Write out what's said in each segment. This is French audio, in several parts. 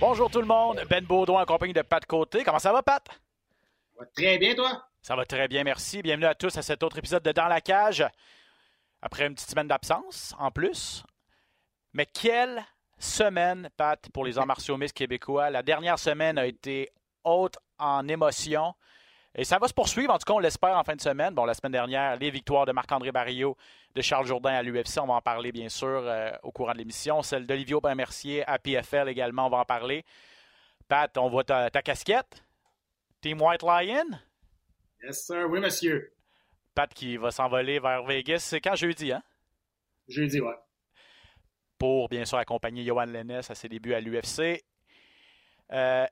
Bonjour tout le monde, Ben Baudouin en compagnie de Pat Côté. Comment ça va, Pat? Très bien, toi? Ça va très bien, merci. Bienvenue à tous à cet autre épisode de Dans la cage. Après une petite semaine d'absence, en plus. Mais quelle semaine, Pat, pour les arts martiaux mixtes québécois. La dernière semaine a été haute en émotion. Et ça va se poursuivre, en tout cas, on l'espère en fin de semaine. Bon, la semaine dernière, les victoires de Marc-André Barrio, de Charles Jourdain à l'UFC, on va en parler bien sûr euh, au courant de l'émission. Celle d'Olivier Aubin-Mercier à PFL également, on va en parler. Pat, on voit ta, ta casquette. Team White Lion? Yes, sir. Oui, monsieur. Pat qui va s'envoler vers Vegas. C'est quand? Jeudi, hein? Jeudi, ouais. Pour bien sûr accompagner Johan Lennes à ses débuts à l'UFC. Euh,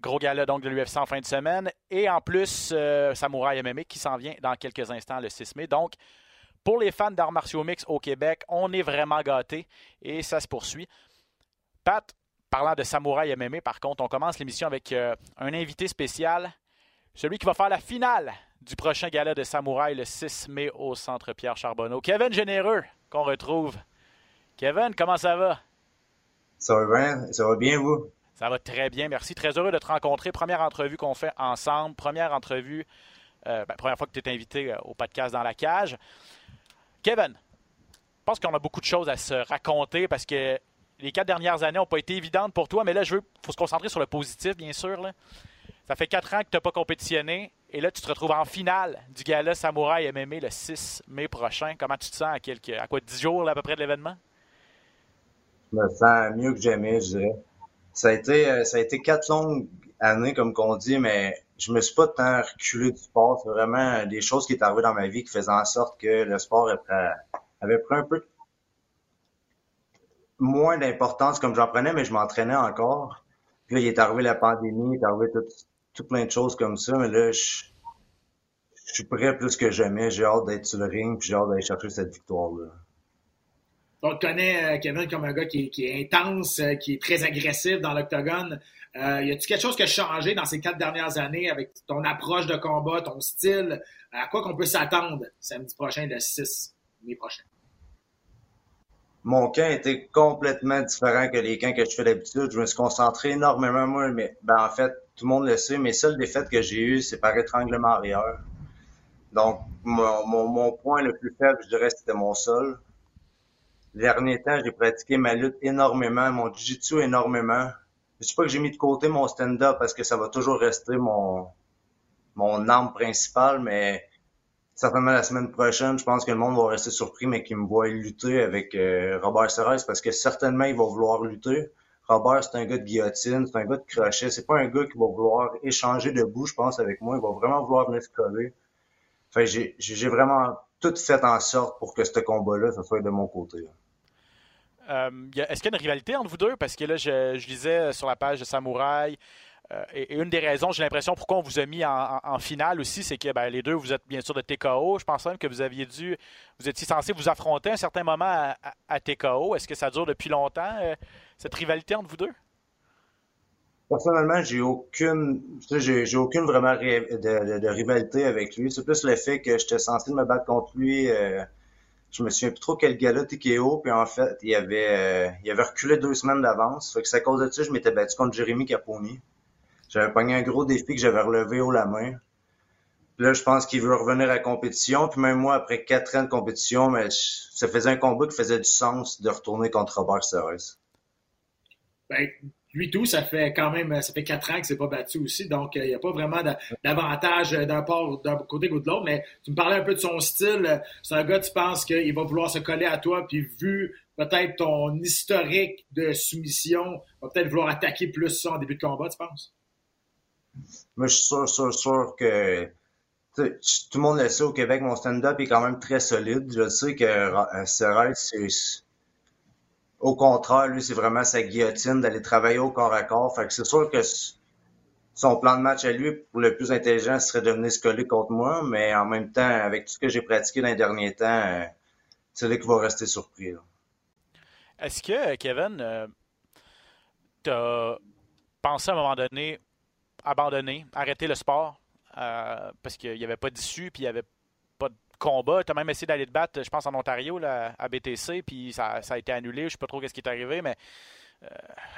gros gala donc de l'UFC en fin de semaine. Et en plus, euh, Samouraï MMA qui s'en vient dans quelques instants le 6 mai. Donc, pour les fans d'arts martiaux mix au Québec, on est vraiment gâtés et ça se poursuit. Pat, parlant de Samouraï MMA, par contre, on commence l'émission avec euh, un invité spécial, celui qui va faire la finale du prochain gala de Samouraï le 6 mai au Centre Pierre Charbonneau. Kevin Généreux, qu'on retrouve. Kevin, comment ça va? Ça va bien, ça va bien vous? Ça va très bien, merci. Très heureux de te rencontrer. Première entrevue qu'on fait ensemble. Première entrevue, euh, ben, première fois que tu es invité euh, au podcast Dans la cage. Kevin, je pense qu'on a beaucoup de choses à se raconter parce que les quatre dernières années n'ont pas été évidentes pour toi, mais là, je veux, faut se concentrer sur le positif, bien sûr. Ça fait quatre ans que tu n'as pas compétitionné et là, tu te retrouves en finale du gala Samouraï MMA le 6 mai prochain. Comment tu te sens à, quelques, à quoi, 10 jours à peu près de l'événement? Je me sens mieux que jamais, je dirais. Ça a été, euh, ça a été quatre longues années, comme qu'on dit, mais je me suis pas tant reculé du sport. C'est vraiment des choses qui est arrivées dans ma vie qui faisaient en sorte que le sport avait pris un peu moins d'importance comme j'en prenais, mais je m'entraînais encore. Puis là, il est arrivé la pandémie, il est arrivé tout, tout plein de choses comme ça, mais là, je, je suis prêt plus que jamais. J'ai hâte d'être sur le ring, puis j'ai hâte d'aller chercher cette victoire-là. On connaît, euh, Kevin, comme un gars qui est, intense, euh, qui est très agressif dans l'octogone. Euh, y a-t-il quelque chose qui a changé dans ces quatre dernières années avec ton approche de combat, ton style? À quoi qu'on peut s'attendre samedi prochain, le 6 mai prochain? Mon camp était complètement différent que les camps que je fais d'habitude. Je me suis concentré énormément, moi, mais ben, en fait, tout le monde le sait, mes seules défaites que j'ai eues, c'est par étranglement arrière. Donc, mon, mon point le plus faible, je dirais, c'était mon sol. Derniers temps, j'ai pratiqué ma lutte énormément, mon jiu-jitsu énormément. Je sais pas que j'ai mis de côté mon stand-up parce que ça va toujours rester mon, arme principale, mais certainement la semaine prochaine, je pense que le monde va rester surpris, mais qu'il me voit lutter avec euh, Robert Serres parce que certainement il va vouloir lutter. Robert, c'est un gars de guillotine, c'est un gars de crochet. C'est pas un gars qui va vouloir échanger debout, je pense, avec moi. Il va vraiment vouloir venir se coller. J'ai, j'ai vraiment tout fait en sorte pour que ce combat-là, ça soit de mon côté. Euh, est-ce qu'il y a une rivalité entre vous deux? Parce que là, je, lisais sur la page de Samouraï, euh, et, une des raisons, j'ai l'impression, pourquoi on vous a mis en, finale aussi, c'est que ben, les deux, vous êtes bien sûr de TKO. Je pense même que vous aviez dû, vous étiez censé vous affronter à un certain moment à, TKO. Est-ce que ça dure depuis longtemps, euh, cette rivalité entre vous deux? Personnellement, j'ai aucune, j'ai, aucune vraiment de, rivalité avec lui. C'est plus le fait que j'étais censé me battre contre lui. Je me souviens plus trop quel gars-là TKO, puis en fait, il avait, euh, il avait reculé deux semaines d'avance. Fait que c'est à cause de ça, je m'étais battu contre Jérémy Caponi. J'avais pogné un gros défi que j'avais relevé haut la main. Là, je pense qu'il veut revenir à la compétition. Puis même moi, après quatre ans de compétition, mais je, ça faisait un combat qui faisait du sens de retourner contre Robert Serres. Ben, lui tout, ça fait quand même, ça fait quatre ans qu'il s'est pas battu aussi, donc il euh, n'y a pas vraiment d'avantage d'un part d'un côté ou de l'autre. Mais tu me parlais un peu de son style. C'est un gars, tu penses qu'il va vouloir se coller à toi, puis vu peut-être ton historique de soumission, va peut-être vouloir attaquer plus ça en début de combat, tu penses? Moi, je suis sûr, sûr, sûr que tout le monde le sait au Québec, mon stand-up est quand même très solide. Je sais que euh, c'est au contraire, lui, c'est vraiment sa guillotine d'aller travailler au corps à corps. Fait que c'est sûr que son plan de match à lui, pour le plus intelligent, serait de venir se coller contre moi, mais en même temps, avec tout ce que j'ai pratiqué dans les derniers temps, euh, c'est lui qui va rester surpris. Est-ce que, Kevin, euh, tu as pensé à un moment donné abandonner, arrêter le sport euh, parce qu'il n'y avait pas d'issue, puis il n'y avait combat. Tu as même essayé d'aller te battre, je pense, en Ontario, là, à BTC, puis ça, a été annulé. Je ne sais pas trop ce qui est arrivé, mais euh,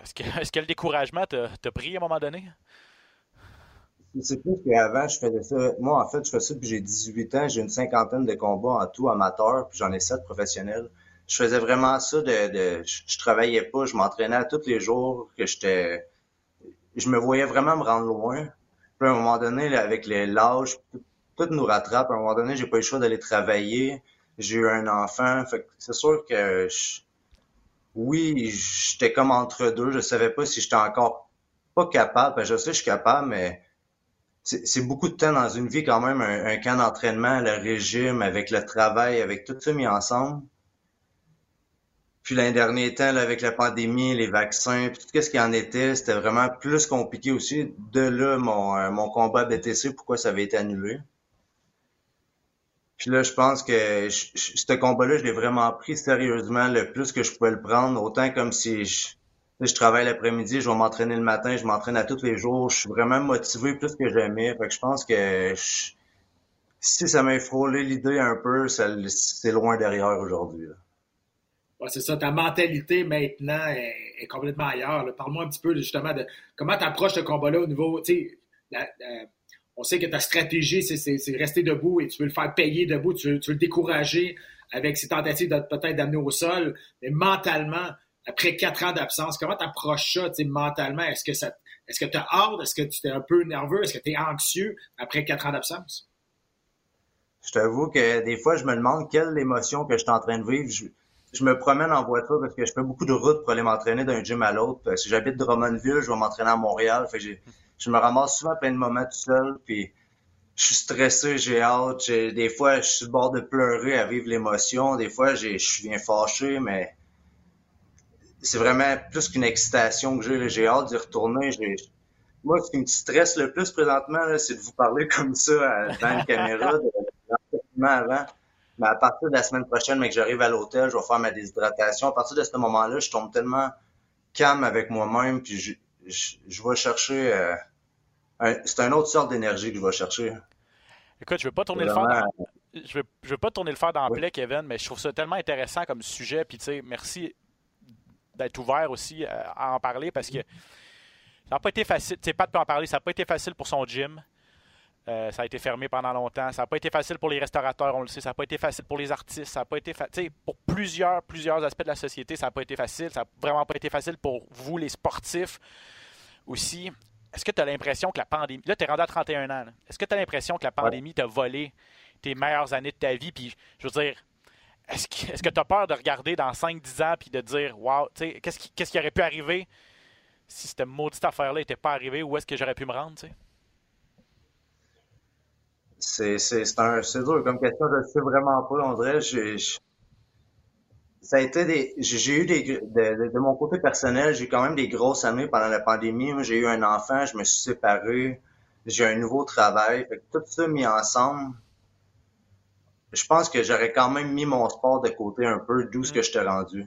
est-ce que, est que, le découragement t'a pris à un moment donné? C'est plus qu'avant, je faisais ça. Moi, en fait, je fais ça depuis j'ai 18 ans. J'ai une cinquantaine de combats en tout amateur, puis j'en ai sept professionnels. Je faisais vraiment ça de, je, travaillais pas, je m'entraînais tous les jours que j'étais je me voyais vraiment me rendre loin. Puis à un moment donné, avec l'âge, nous rattrape. À un moment donné, j'ai pas eu le choix d'aller travailler. J'ai eu un enfant. C'est sûr que oui, j'étais comme entre deux. Je savais pas si j'étais encore pas capable. je sais que je suis capable, mais c'est beaucoup de temps dans une vie quand même, un, camp d'entraînement, le régime, avec le travail, avec tout ça mis ensemble. Puis l'année dernier temps, avec la pandémie, les vaccins, puis tout ce qui en était, c'était vraiment plus compliqué aussi. De là, mon, euh, mon combat BTC, pourquoi ça avait été annulé. Puis là, je pense que ce combat-là, je l'ai vraiment pris sérieusement le plus que je pouvais le prendre. Autant comme si je, je travaille l'après-midi, je vais m'entraîner le matin, je m'entraîne à tous les jours. Je suis vraiment motivé plus que jamais. Fait que je pense que si ça m'a frôlé l'idée un peu, c'est loin derrière aujourd'hui c'est ça, ta mentalité maintenant est, complètement ailleurs. Parle-moi un petit peu justement de comment tu approches ce combat-là au niveau, tu sais, on sait que ta stratégie, c'est rester debout et tu veux le faire payer debout, tu veux, le décourager avec ses tentatives peut-être d'amener au sol, mais mentalement, après quatre ans d'absence, comment tu approches ça, mentalement? Est-ce que ça, est-ce que tu as hâte? Est-ce que tu es un peu nerveux? Est-ce que tu es anxieux après quatre ans d'absence? Je t'avoue que des fois, je me demande quelle émotion que je suis en train de vivre je me promène en voiture parce que je fais beaucoup de routes pour aller m'entraîner d'un gym à l'autre. Si j'habite Drummondville, je vais m'entraîner à Montréal. Je me ramasse souvent plein de moments tout seul, puis je suis stressé, j'ai hâte. Des fois, je suis le bord de pleurer à vivre l'émotion. Des fois, je bien fâché, mais c'est vraiment plus qu'une excitation que j'ai. J'ai hâte d'y retourner. Moi, ce qui me stresse le plus présentement, c'est de vous parler comme ça dans une caméra, de, avant. Mais à partir de la semaine prochaine, mais que j'arrive à l'hôtel, je vais faire ma déshydratation. À partir de ce moment-là, je tombe tellement calme avec moi-même, puis je, je, vais chercher. Euh, c'est une autre sorte d'énergie je vais chercher. Écoute, je veux pas tourner le fer. Dans, je veux, je veux pas tourner le fer dans plaie, Kevin, mais je trouve ça tellement intéressant comme sujet. Puis tu sais, merci d'être ouvert aussi euh, à en parler parce que ça n'a pas été facile. Tu sais, pas de en parler. Ça n'a pas été facile pour son gym. Euh, ça a été fermé pendant longtemps. Ça n'a pas été facile pour les restaurateurs, on le sait. Ça n'a pas été facile pour les artistes. Ça n'a pas été facile. Pour plusieurs, plusieurs aspects de la société, ça n'a pas été facile. Ça n'a vraiment pas été facile pour vous, les sportifs aussi. Est-ce que tu as l'impression que la pandémie. Là, tu es rendu à 31 ans. Est-ce que tu as l'impression que la pandémie t'a volé tes meilleures années de ta vie? Puis, je veux dire, est-ce que tu as peur de regarder dans 5-10 ans puis de dire, wow, qu'est-ce qui, qui, aurait pu arriver si cette maudite affaire-là n'était pas arrivée? Où est-ce que j'aurais pu me rendre? sais? C'est, dur comme question, je ne sais vraiment pas. On dirait, j'ai, ça a été des, j'ai eu des, de, mon côté personnel, j'ai quand même des grosses années pendant la pandémie. Moi, j'ai eu un enfant, je me suis séparé, j'ai un nouveau travail. Fait que tout ça mis ensemble, je pense que j'aurais quand même mis mon sport de côté un peu, d'où ce que je t'ai rendu.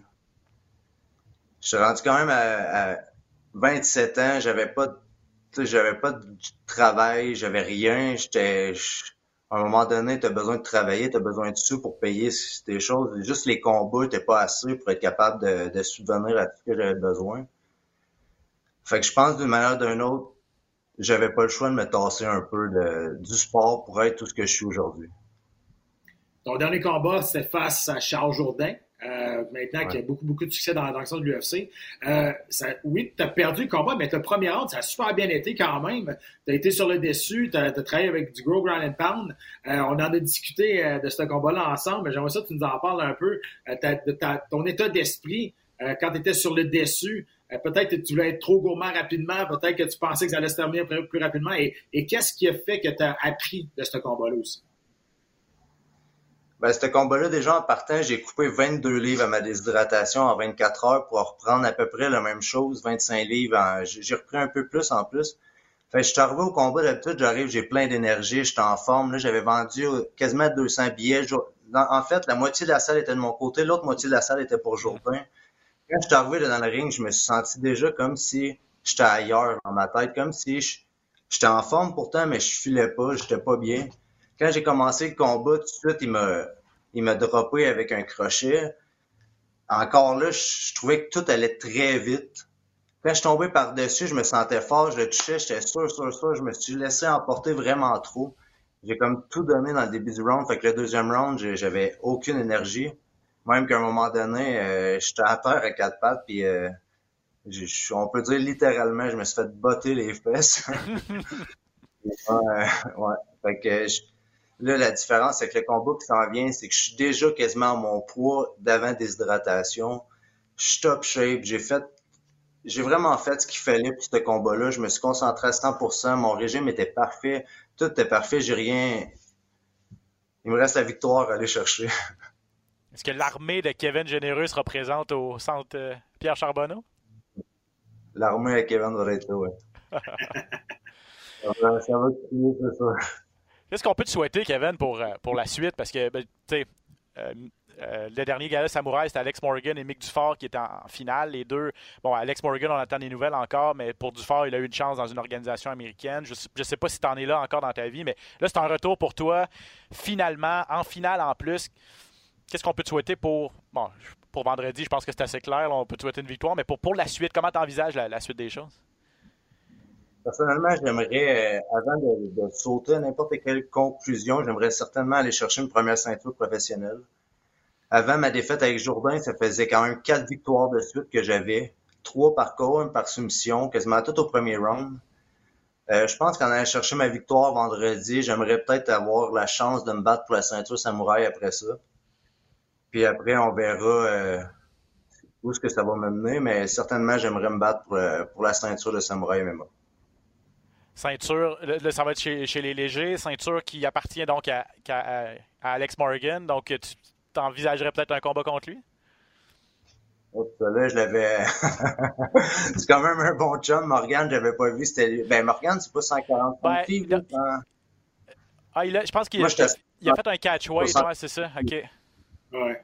Je suis rendu quand même à, à 27 ans, j'avais pas de j'avais pas de travail, j'avais rien. J'étais, à un moment donné, tu as besoin de travailler, tu as besoin de sous pour payer tes choses. Juste les combats n'étaient pas assez pour être capable de, de subvenir à tout ce que j'avais besoin. Fait que je pense d'une manière ou d'une autre, j'avais pas le choix de me tasser un peu de, du sport pour être tout ce que je suis aujourd'hui. Ton dernier combat, c'est face à Charles Jourdain. Euh, maintenant qu'il y a beaucoup, beaucoup de succès dans, dans de l'UFC. Euh, oui, tu as perdu le combat, mais ta première round, ça a super bien été quand même. Tu as été sur le dessus, tu as, travaillé avec du gros ground and pound. Euh, on en a discuté de ce combat-là ensemble, mais j'aimerais ça que tu nous en parles un peu. de ton état d'esprit quand tu étais sur le dessus. peut-être que tu voulais être trop gourmand rapidement, peut-être que tu pensais que ça allait se terminer plus, rapidement. Et, et qu'est-ce qui a fait que tu as appris de ce combat-là aussi? Ben, ce combat-là, déjà en partant, j'ai coupé 22 livres à ma déshydratation en 24 heures pour reprendre à peu près la même chose, 25 livres. J'ai repris un peu plus en plus. Fait je suis arrivé au combat d'habitude, j'arrive, j'ai plein d'énergie, j'étais en forme. Là, j'avais vendu quasiment 200 billets. En fait, la moitié de la salle était de mon côté, l'autre moitié de la salle était pour Jourdain. Quand je suis arrivé dans le ring, je me suis senti déjà comme si j'étais ailleurs dans ma tête, comme si j'étais en forme pourtant, mais je filais pas, j'étais pas bien quand j'ai commencé le combat, tout de suite, il m'a, il m'a droppé avec un crochet. Encore là, je, trouvais que tout allait très vite. Quand je suis tombé par-dessus, je me sentais fort, je le touchais, j'étais sûr, sûr, sûr. Je me suis laissé emporter vraiment trop. J'ai comme tout donné dans le début du round. Fait que le deuxième round, j'avais aucune énergie. Même qu'à un moment donné, euh, j'étais à terre à quatre pattes, puis euh, on peut dire littéralement, je me suis fait botter les fesses. ouais, ouais. Fait que Là, la différence avec le combat qui s'en vient, c'est que je suis déjà quasiment à mon poids d'avant déshydratation. Je suis top shape. J'ai fait, j'ai vraiment fait ce qu'il fallait pour ce combat-là. Je me suis concentré à 100%. Mon régime était parfait. Tout était parfait. J'ai rien. Il me reste la victoire à aller chercher. Est-ce que l'armée de Kevin Généreux sera présente au centre euh, Pierre Charbonneau? L'armée de Kevin va être là, oui. ça va, ça va c'est ça. Qu'est-ce qu'on peut te souhaiter, Kevin, pour, euh, pour la suite? Parce que, ben, tu sais, euh, euh, le dernier gala Samouraï, c'était Alex Morgan et Mick Dufort qui étaient en, finale. Les deux, bon, Alex Morgan, on attend des nouvelles encore, mais pour Dufort, il a eu une chance dans une organisation américaine. Je ne sais pas si tu en es là encore dans ta vie, mais là, c'est un retour pour toi, finalement, en finale en plus. Qu'est-ce qu'on peut te souhaiter pour, bon, pour vendredi? Je pense que c'est assez clair. on peut te souhaiter une victoire, mais pour, pour la suite, comment tu envisages la suite des choses? Personnellement, j'aimerais, euh, avant de, sauter à n'importe quelle conclusion, j'aimerais certainement aller chercher une première ceinture professionnelle. Avant ma défaite avec Jourdain, ça faisait quand même quatre victoires de suite que j'avais. Trois par KO, une par soumission, quasiment tout au premier round. Euh, je pense qu'en allant chercher ma victoire vendredi, j'aimerais peut-être avoir la chance de me battre pour la ceinture samouraï après ça. Puis après, on verra euh, où est-ce que ça va me mener, mais certainement, j'aimerais me battre pour, pour la ceinture de samouraï MMA. Ceinture, là, ça va être chez, les légers. Ceinture qui appartient donc à, Alex Morgan. Donc, tu envisagerais peut-être un combat contre lui? là, je l'avais. c'est quand même un bon chum. Morgan, je l'avais pas vu. C'était Ben, Morgan, c'est pas 140 ben, livres. Ah, il a... je pense qu'il a... il a fait un catch-weight. Ouais, c'est ça. OK. Ouais.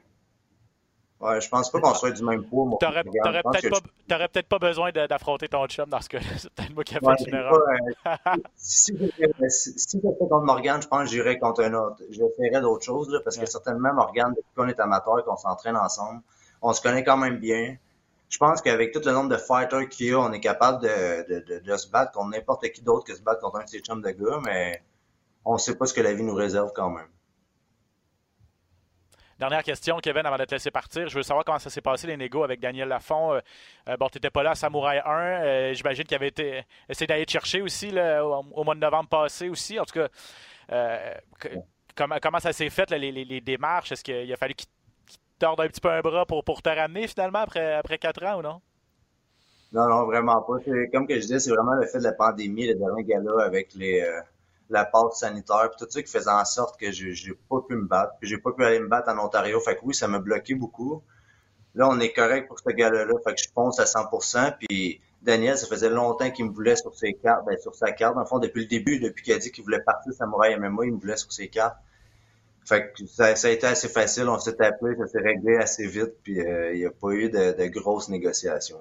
Ouais, je pense pas qu'on soit du même poids. T'aurais peut-être pas, besoin d'affronter ton chum dans ce cas-là. C'est peut-être moi qui ai fait une erreur. si, si j'étais contre Morgan, je pense que j'irais contre un autre. J'essaierais d'autres choses, là, parce que certainement, Morgan, depuis qu'on est amateur qu'on s'entraîne ensemble, on se connaît quand même bien. Je pense qu'avec tout le nombre de fighters qu'il y a, on est capable de, de, de, de se battre contre n'importe qui d'autre que se battre contre un de ses chums de gars, mais on sait pas ce que la vie nous réserve quand même. Dernière question, Kevin, avant de te laisser partir. Je veux savoir comment ça s'est passé, les négos avec Daniel Lafont. Euh, euh, bon, tu n'étais pas là à Samouraï 1. Euh, j'imagine qu'il avait été essayé d'aller te chercher aussi au, mois de novembre passé aussi. En tout cas, comment, comment ça s'est fait, les, démarches? Est-ce qu'il a fallu qu'il torde un petit peu un bras pour, pour te ramener finalement après, après quatre ans ou non? Non, non, vraiment pas. Comme que je disais, c'est vraiment le fait de la pandémie, le dernier gala avec les la passe sanitaire, puis tout ça qui faisait en sorte que j'ai pas pu me battre, puis j'ai pas pu aller me battre en Ontario. Fait que oui, ça m'a bloqué beaucoup. Là, on est correct pour ce gars-là, fait que je pense à 100%. Puis Daniel, ça faisait longtemps qu'il me voulait sur ses cartes, ben, sur sa carte. En fond, depuis le début, depuis qu'il a dit qu'il voulait partir Samouraï MMA, il me voulait sur ses cartes. Fait que ça, a été assez facile, on s'est appelé, ça s'est réglé assez vite, puis euh, il n'y a pas eu de, de grosses négociations.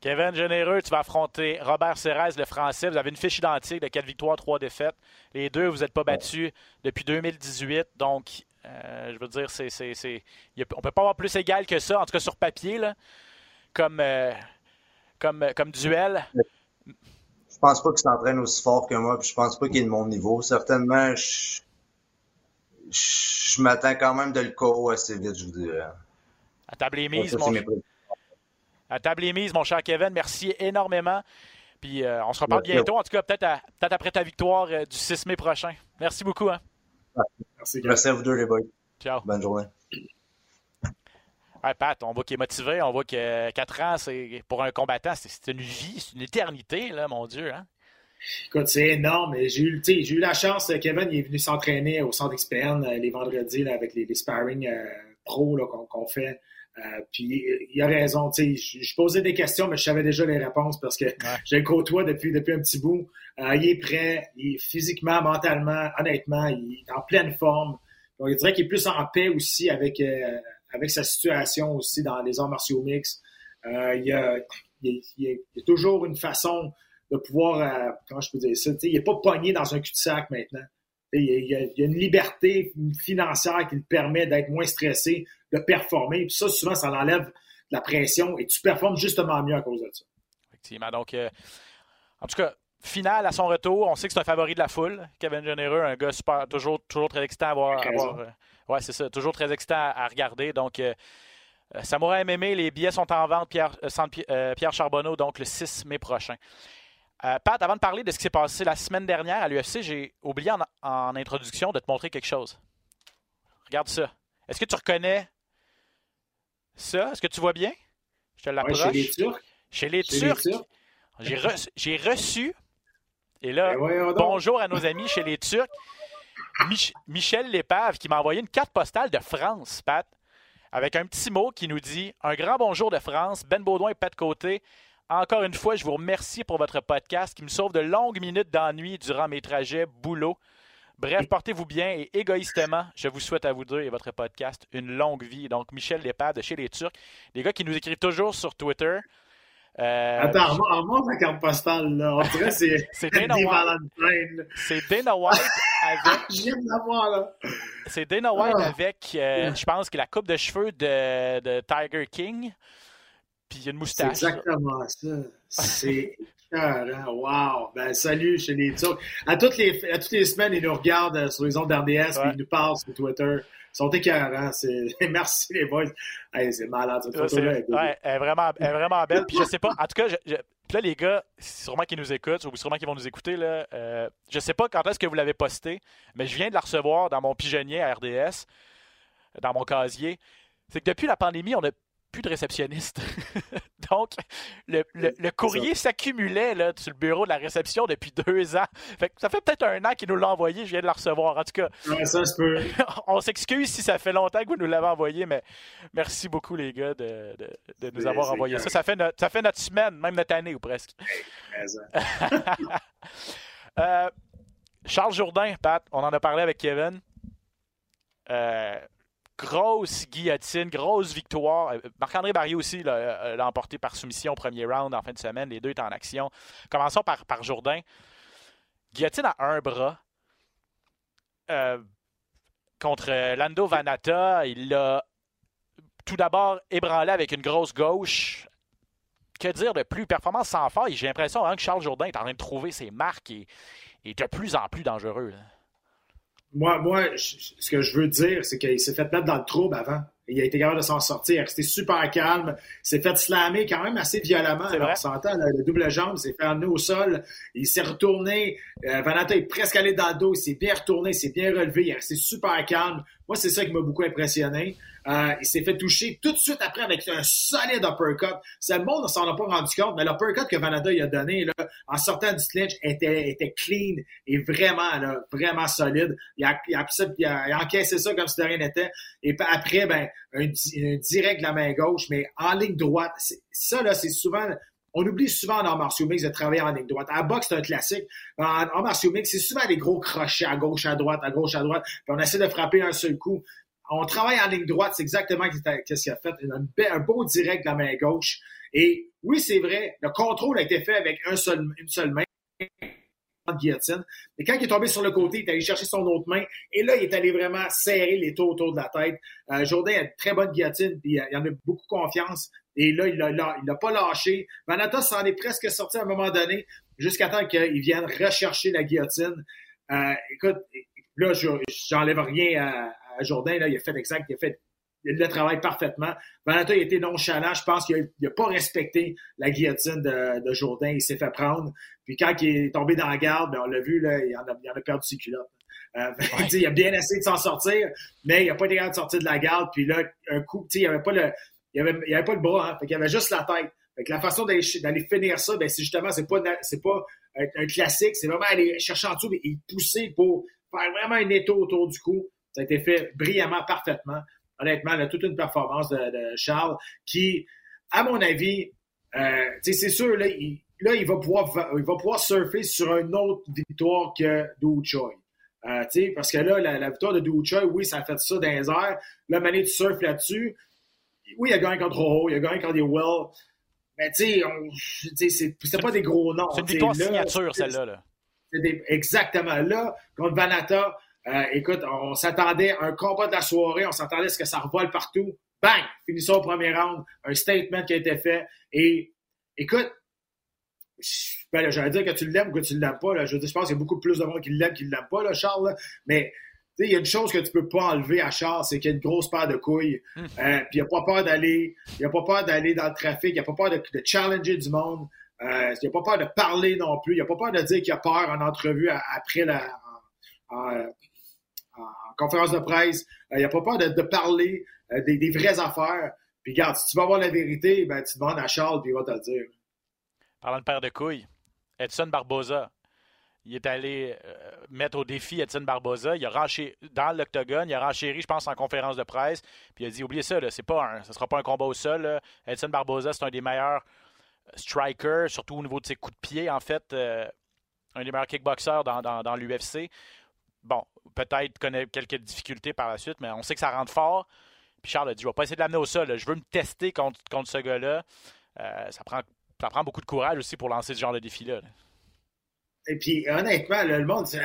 Kevin Généreux, tu vas affronter Robert Serres, le français. Vous avez une fiche identique de 4 victoires, 3 défaites. Les deux, vous n'êtes pas battus depuis 2018. Donc, euh, je veux dire, c'est, c'est, on ne peut pas avoir plus égal que ça, en tout cas sur papier, là, comme, euh, comme, comme duel. Je pense pas qu'il s'entraîne aussi fort que moi, puis je pense pas qu'il est de mon niveau. Certainement, je, je, m'attends quand même de le KO assez vite, je vous dirais. À table et mise, mon à table et mise, mon cher Kevin. Merci énormément. Puis euh, on se reparle bientôt. En tout cas, peut-être peut après ta victoire euh, du 6 mai prochain. Merci beaucoup. Hein. Merci, Merci à vous deux, les boys. Ciao. Bonne journée. Ouais, Pat, on voit qu'il est motivé, on voit que 4 ans, c'est pour un combattant, c'est une vie, c'est une éternité, là, mon Dieu. Hein? Écoute, c'est énorme. J'ai eu, j'ai eu la chance, Kevin il est venu s'entraîner au centre XPN les vendredis là, avec les, les sparring euh, pro qu'on fait. Euh, puis il a raison, tu sais, je posais des questions, mais je savais déjà les réponses parce que je le côtoie depuis, depuis un petit bout. Euh, il est prêt, il est physiquement, mentalement, honnêtement, il est en pleine forme. Donc, il dirait qu'il est plus en paix aussi avec, euh, avec sa situation aussi dans les arts martiaux mix. il, y a, il, y a, toujours une façon de pouvoir, comment je peux dire ça, il n'est pas pogné dans un cul-de-sac maintenant. Il y, a, il y, a, une liberté financière qui lui permet d'être moins stressé, de performer. Puis ça, souvent, ça enlève de la pression et tu performes justement mieux à cause de ça. Effectivement. Donc, euh, en tout cas, finale à son retour. On sait que c'est un favori de la foule. Kevin Généreux, un gars super, toujours, toujours très excitant à voir. Euh, ouais, c'est ça. Toujours très excitant à, regarder. Donc, euh, Samouraï MMA, les billets sont en vente. Pierre, Pierre Charbonneau, donc le 6 mai prochain. Euh, Pat, avant de parler de ce qui s'est passé la semaine dernière à l'UFC, j'ai oublié en, introduction de te montrer quelque chose. Regarde ça. Est-ce que tu reconnais ça? Est-ce que tu vois bien? Je te l'approche. chez les Turcs. Chez les Turcs. J'ai reçu, et là, ben bonjour à nos amis chez les Turcs, Michel Lépave qui m'a envoyé une carte postale de France, Pat, avec un petit mot qui nous dit Un grand bonjour de France, Ben Baudouin et Pat Côté encore une fois, je vous remercie pour votre podcast qui me sauve de longues minutes d'ennui durant mes trajets boulot. Bref, portez-vous bien et égoïstement, je vous souhaite à vous deux et votre podcast une longue vie. Donc, Michel Lépard de chez les Turcs, des gars qui nous écrivent toujours sur Twitter. Euh, Attends, remonte la carte postale, là. On dirait c'est c'est Dana White. C'est Dana White avec. je là. C'est Dana White ah. avec, euh, je pense, que la coupe de cheveux de, de Tiger King puis il y a une moustache. C'est exactement ça. C'est. Wow! Ben, salut chez les Turcs. À toutes les, à toutes les semaines, ils nous regardent euh, sur les ondes d'RDS, ils nous parlent sur Twitter. Ils sont écœurants. Merci les boys. c'est malade, cette photo-là. Ouais, elle, est vraiment, elle est vraiment belle. Puis je sais pas, en tout cas, je, là, les gars, sûrement qu'ils nous écoutent, ou sûrement qu'ils vont nous écouter, là, euh, je sais pas quand est-ce que vous l'avez posté, mais je viens de la recevoir dans mon pigeonnier à RDS, dans mon casier. C'est que depuis la pandémie, on a plus de réceptionniste. Donc, le, courrier s'accumulait sur le bureau de la réception depuis deux ans. ça fait peut-être un an qu'il nous l'a envoyé, je viens de la recevoir. En tout cas, ça se peut. on s'excuse si ça fait longtemps que vous nous l'avez envoyé, mais merci beaucoup, les gars, de, nous avoir envoyé ça. Ça fait, notre, ça fait notre semaine, même notre année ou presque. Euh, Charles Jourdain, Pat, on en a parlé avec Kevin. Euh, grosse guillotine, grosse victoire. Euh, Marc-André Barrier aussi euh, l'a emporté par soumission au premier round en fin de semaine. Les deux étaient en action. Commençons par, Jourdain. Guillotine à un bras. Euh, contre Lando Vanata, il l'a tout d'abord ébranlé avec une grosse gauche. Que dire de plus? Performance sans faille. J'ai l'impression hein, que Charles Jourdain est en train de trouver ses marques et est de plus en plus dangereux. Moi, moi, ce que je veux dire, c'est qu'il s'est fait mettre dans le trouble avant. Il a été capable de s'en sortir. Il resté super calme. Il s'est fait slammer quand même assez violemment. Alors, on s'entend, le double jambe s'est fait amener au sol. Il s'est retourné. Euh, Vanata est presque allé dans le dos. Il s'est bien retourné. Il s'est bien relevé. Il est resté super calme. Moi, c'est ça qui m'a beaucoup impressionné. Euh, il s'est fait toucher tout de suite après avec un solide uppercut. C'est le monde ne s'en a pas rendu compte, mais l'uppercut que Vanada a donné là, en sortant du clinch était, clean et vraiment, là, vraiment solide. Il a, il, encaissé ça comme si de rien n'était. Et après, ben, un, direct de la main gauche, mais en ligne droite. Ça, là, c'est souvent on oublie souvent en martiaux mix de travailler en ligne droite. À boxe, c'est un classique. En arts mix, c'est souvent des gros crochets à gauche, à droite, à gauche, à droite. On essaie de frapper un seul coup. On travaille en ligne droite, c'est exactement ce qu'il a fait. Un, beau direct de la main gauche. Et oui, c'est vrai, le contrôle a été fait avec une seule main guillotine. Mais quand il est tombé sur le côté, il est allé chercher son autre main. Et là, il est allé vraiment serrer les taux autour de la tête. Euh, Jourdain a une très bonne guillotine, puis il en a beaucoup confiance. Et là, il l'a pas lâché. Vanata s'en est presque sorti à un moment donné, jusqu'à temps qu'il vienne rechercher la guillotine. Euh, écoute, là, j'enlève rien à, Jourdain, là, il a fait exact, il a fait le travail parfaitement. Vanata a été nonchalant. Je pense qu'il n'a pas respecté la guillotine de, Jourdain. Il s'est fait prendre. Puis quand il est tombé dans la garde, ben, on l'a vu, là, il, en a, perdu ses culottes. Euh, il a bien essayé de s'en sortir, mais il n'a pas été capable de sortir de la garde. Puis là, un coup, il n'y avait pas le. Il avait, il avait pas le bras, hein, fait il avait juste la tête. Fait que la façon d'aller, finir ça, ben, c'est justement, c'est pas, c'est pas un, classique, c'est vraiment aller chercher en dessous et pousser pour faire vraiment un étau autour du cou. Ça a été fait brillamment, parfaitement. Honnêtement, a toute une performance de, Charles qui, à mon avis, euh, c'est sûr, là il, là, il va pouvoir, il va pouvoir surfer sur une autre victoire que Do Choi. Euh, parce que là, la, victoire de Do Choi, oui, ça a fait ça dans les airs. Là, Mané, tu surfes là-dessus. Oui, il a gagné contre Ho, il a gagné contre des Well. Mais tu sais, c'est pas des gros noms. C'est une victoire signature, celle-là. Là. exactement. Là, contre Vanata, euh, écoute, on s'attendait à un combat de la soirée, on s'attendait à ce que ça revole partout. Bang! Finissons au premier round, un statement qui a été fait. Et écoute, ben j'allais dire que tu l'aimes ou que tu ne l'aimes pas. Là. Je, je pense qu'il y a beaucoup plus de monde qui l'aime qui ne l'aime pas, là, Charles. Mais il y a une chose que tu peux pas enlever à Charles, c'est qu'il y a une grosse paire de couilles. Hum. Euh, puis il n'a pas peur d'aller, il a pas peur d'aller dans le trafic, il n'a pas peur de, challenger du monde. Euh, il n'a pas peur de parler non plus. Il n'a pas peur de dire qu'il a peur en entrevue après la en, conférence de presse. Euh, il n'a pas peur de, parler euh, des, vraies affaires. Puis regarde, si tu vas avoir la vérité, ben, tu demandes à Charles puis il va te le dire. Parlant de paire de couilles, Edson Barboza. Il est allé euh, mettre au défi Edson Barboza. Il a renchéri dans l'octogone, il a renchéri, je pense, en conférence de presse. Puis il a dit Oubliez ça, ce ne sera pas un combat au sol. Edson Barboza, c'est un des meilleurs strikers, surtout au niveau de ses coups de pied, en fait. un des meilleurs kickboxers dans l'UFC. Bon, peut-être connaît quelques difficultés par la suite, mais on sait que ça rentre fort. Puis Charles a dit, je vais pas essayer de l'amener au sol. Je veux me tester contre, contre ce gars-là. Euh, ça, prend, ça prend beaucoup de courage aussi pour lancer ce genre de défi-là. Et puis, honnêtement, le monde dit,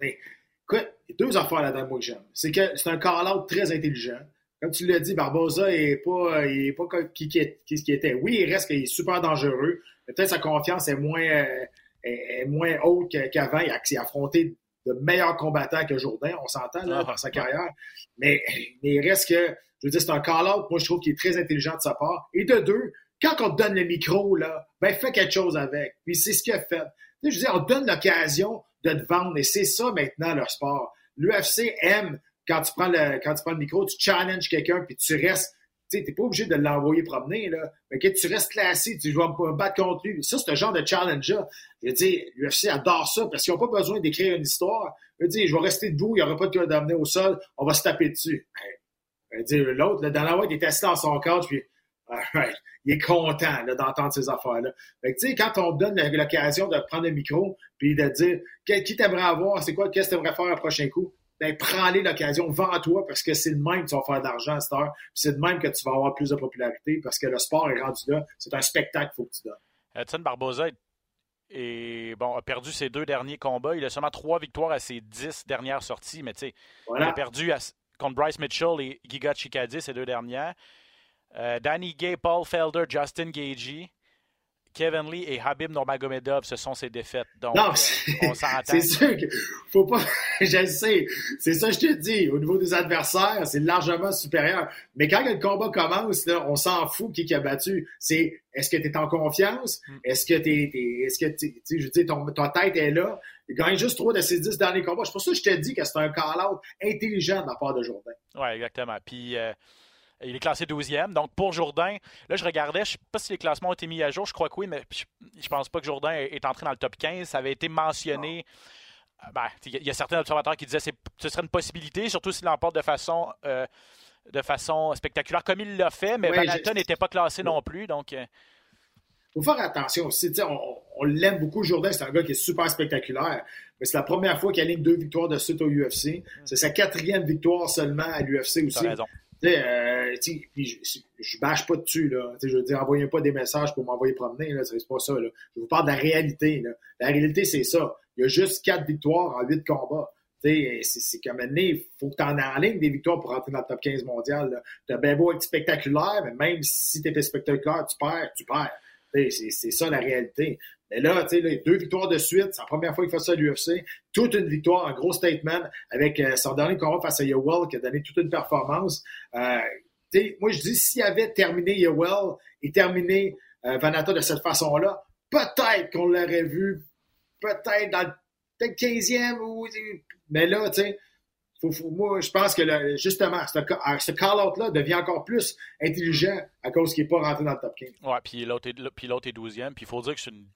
mais écoute, deux affaires là-dedans, moi, que j'aime. C'est que c'est un call-out très intelligent. Comme tu l'as dit, Barbosa n'est pas, il est pas qui, qui, qui, qui, était. Oui, il reste qu'il est super dangereux. Peut-être sa confiance est moins, euh, est, moins haute qu'avant. Il a affronté de meilleurs combattants que Jourdain, on s'entend là, dans sa carrière. Mais, mais il reste que, je veux dire, c'est un call-out, moi je trouve qu'il est très intelligent de sa part. Et de deux, quand on te donne le micro, là, ben fais quelque chose avec. Puis c'est ce qu'il a fait. je veux dire, on te donne l'occasion de te vendre, et c'est ça maintenant leur sport. L'UFC aime quand tu prends le quand tu prends le micro, tu challenges quelqu'un puis tu restes tu n'es pas obligé de l'envoyer promener, là. Mais que tu restes classé, tu vas me battre contre lui. Ça, c'est un genre de challenge-là. Je veux dire, l'UFC adore ça parce qu'ils n'ont pas besoin d'écrire une histoire. Je veux dire, je vais rester debout, il n'y aura pas de d'amener au sol, on va se taper dessus. Je veux dire, l'autre, dans la il est assis dans son cadre, puis il est content d'entendre ces affaires-là. tu sais, quand on donne l'occasion de prendre le micro puis de dire qui t'aimerais avoir, c'est quoi, qu'est-ce que tu aimerais faire le prochain coup, ben, prends-les l'occasion, vends-toi parce que c'est de même que tu vas faire de l'argent à cette heure. C'est de même que tu vas avoir plus de popularité parce que le sport est rendu là. C'est un spectacle qu'il faut que tu donnes. Edson Barboza bon, a perdu ses deux derniers combats. Il a seulement trois victoires à ses dix dernières sorties, mais tu sais, il a perdu contre Bryce Mitchell et Giga Chikadze ces deux dernières. Euh, Danny Gay, Paul Felder, Justin Gagey. Kevin Lee et Habib Nurmagomedov, ce sont ses défaites. Donc, non, euh, on s'entend. C'est sûr que faut pas. je le sais. C'est ça que je te dis. Au niveau des adversaires, c'est largement supérieur. Mais quand le combat commence, là, on s'en fout qui, qui a battu. C'est est-ce que tu es en confiance? Mm. Est-ce que tu est-ce que tu je veux dire, ton, ta tête est là? Il gagne juste trois de ses dix derniers combats. C'est pour ça que je te dis que c'est un call-out intelligent de la part de Jourdain. Oui, exactement. Puis euh, il est classé 12e. Donc, pour Jourdain, là, je regardais, je ne sais pas si les classements ont été mis à jour, je crois que oui, mais je ne pense pas que Jourdain est entré dans le top 15. Ça avait été mentionné. Euh, ben, il y a certains observateurs qui disaient que ce serait une possibilité, surtout s'il l'emporte de façon, euh, de façon spectaculaire, comme il l'a fait, mais ouais, n'était pas classé non plus. Donc. Euh. faut faire attention aussi. On, on l'aime beaucoup, Jourdain. C'est un gars qui est super spectaculaire. Mais c'est la première fois qu'il aligne deux victoires de suite au UFC. Mm. C'est sa quatrième victoire seulement à l'UFC aussi. Euh, je, je bâche pas dessus, là. je veux dire, envoyez pas des messages pour m'envoyer promener, là. C'est pas ça, là. Je vous parle de la réalité, là. La réalité, c'est ça. Il y a juste quatre victoires en huit combats. C'est comme il faut que tu en ligne des victoires pour rentrer dans le top 15 mondial. Tu as bien beau être spectaculaire, mais même si tu étais spectaculaire, tu perds, tu perds. C'est ça la réalité. Mais là, tu sais, deux victoires de suite, c'est la première fois qu'il fait ça à l'UFC. Toute une victoire, un gros statement avec euh, son dernier combat face à Yowell qui a donné toute une performance. Euh, moi, je dis, s'il avait terminé Yowell et terminé euh, Vanata de cette façon-là, peut-être qu'on l'aurait vu peut-être dans, peut-être 15e. Ou... Mais là, tu sais, moi, je pense que justement, ce, ce call-out-là devient encore plus intelligent à cause qu'il n'est pas rentré dans le top 15. Ouais, puis l'autre est, puis l'autre est 12e. Puis il faut dire que c'est une.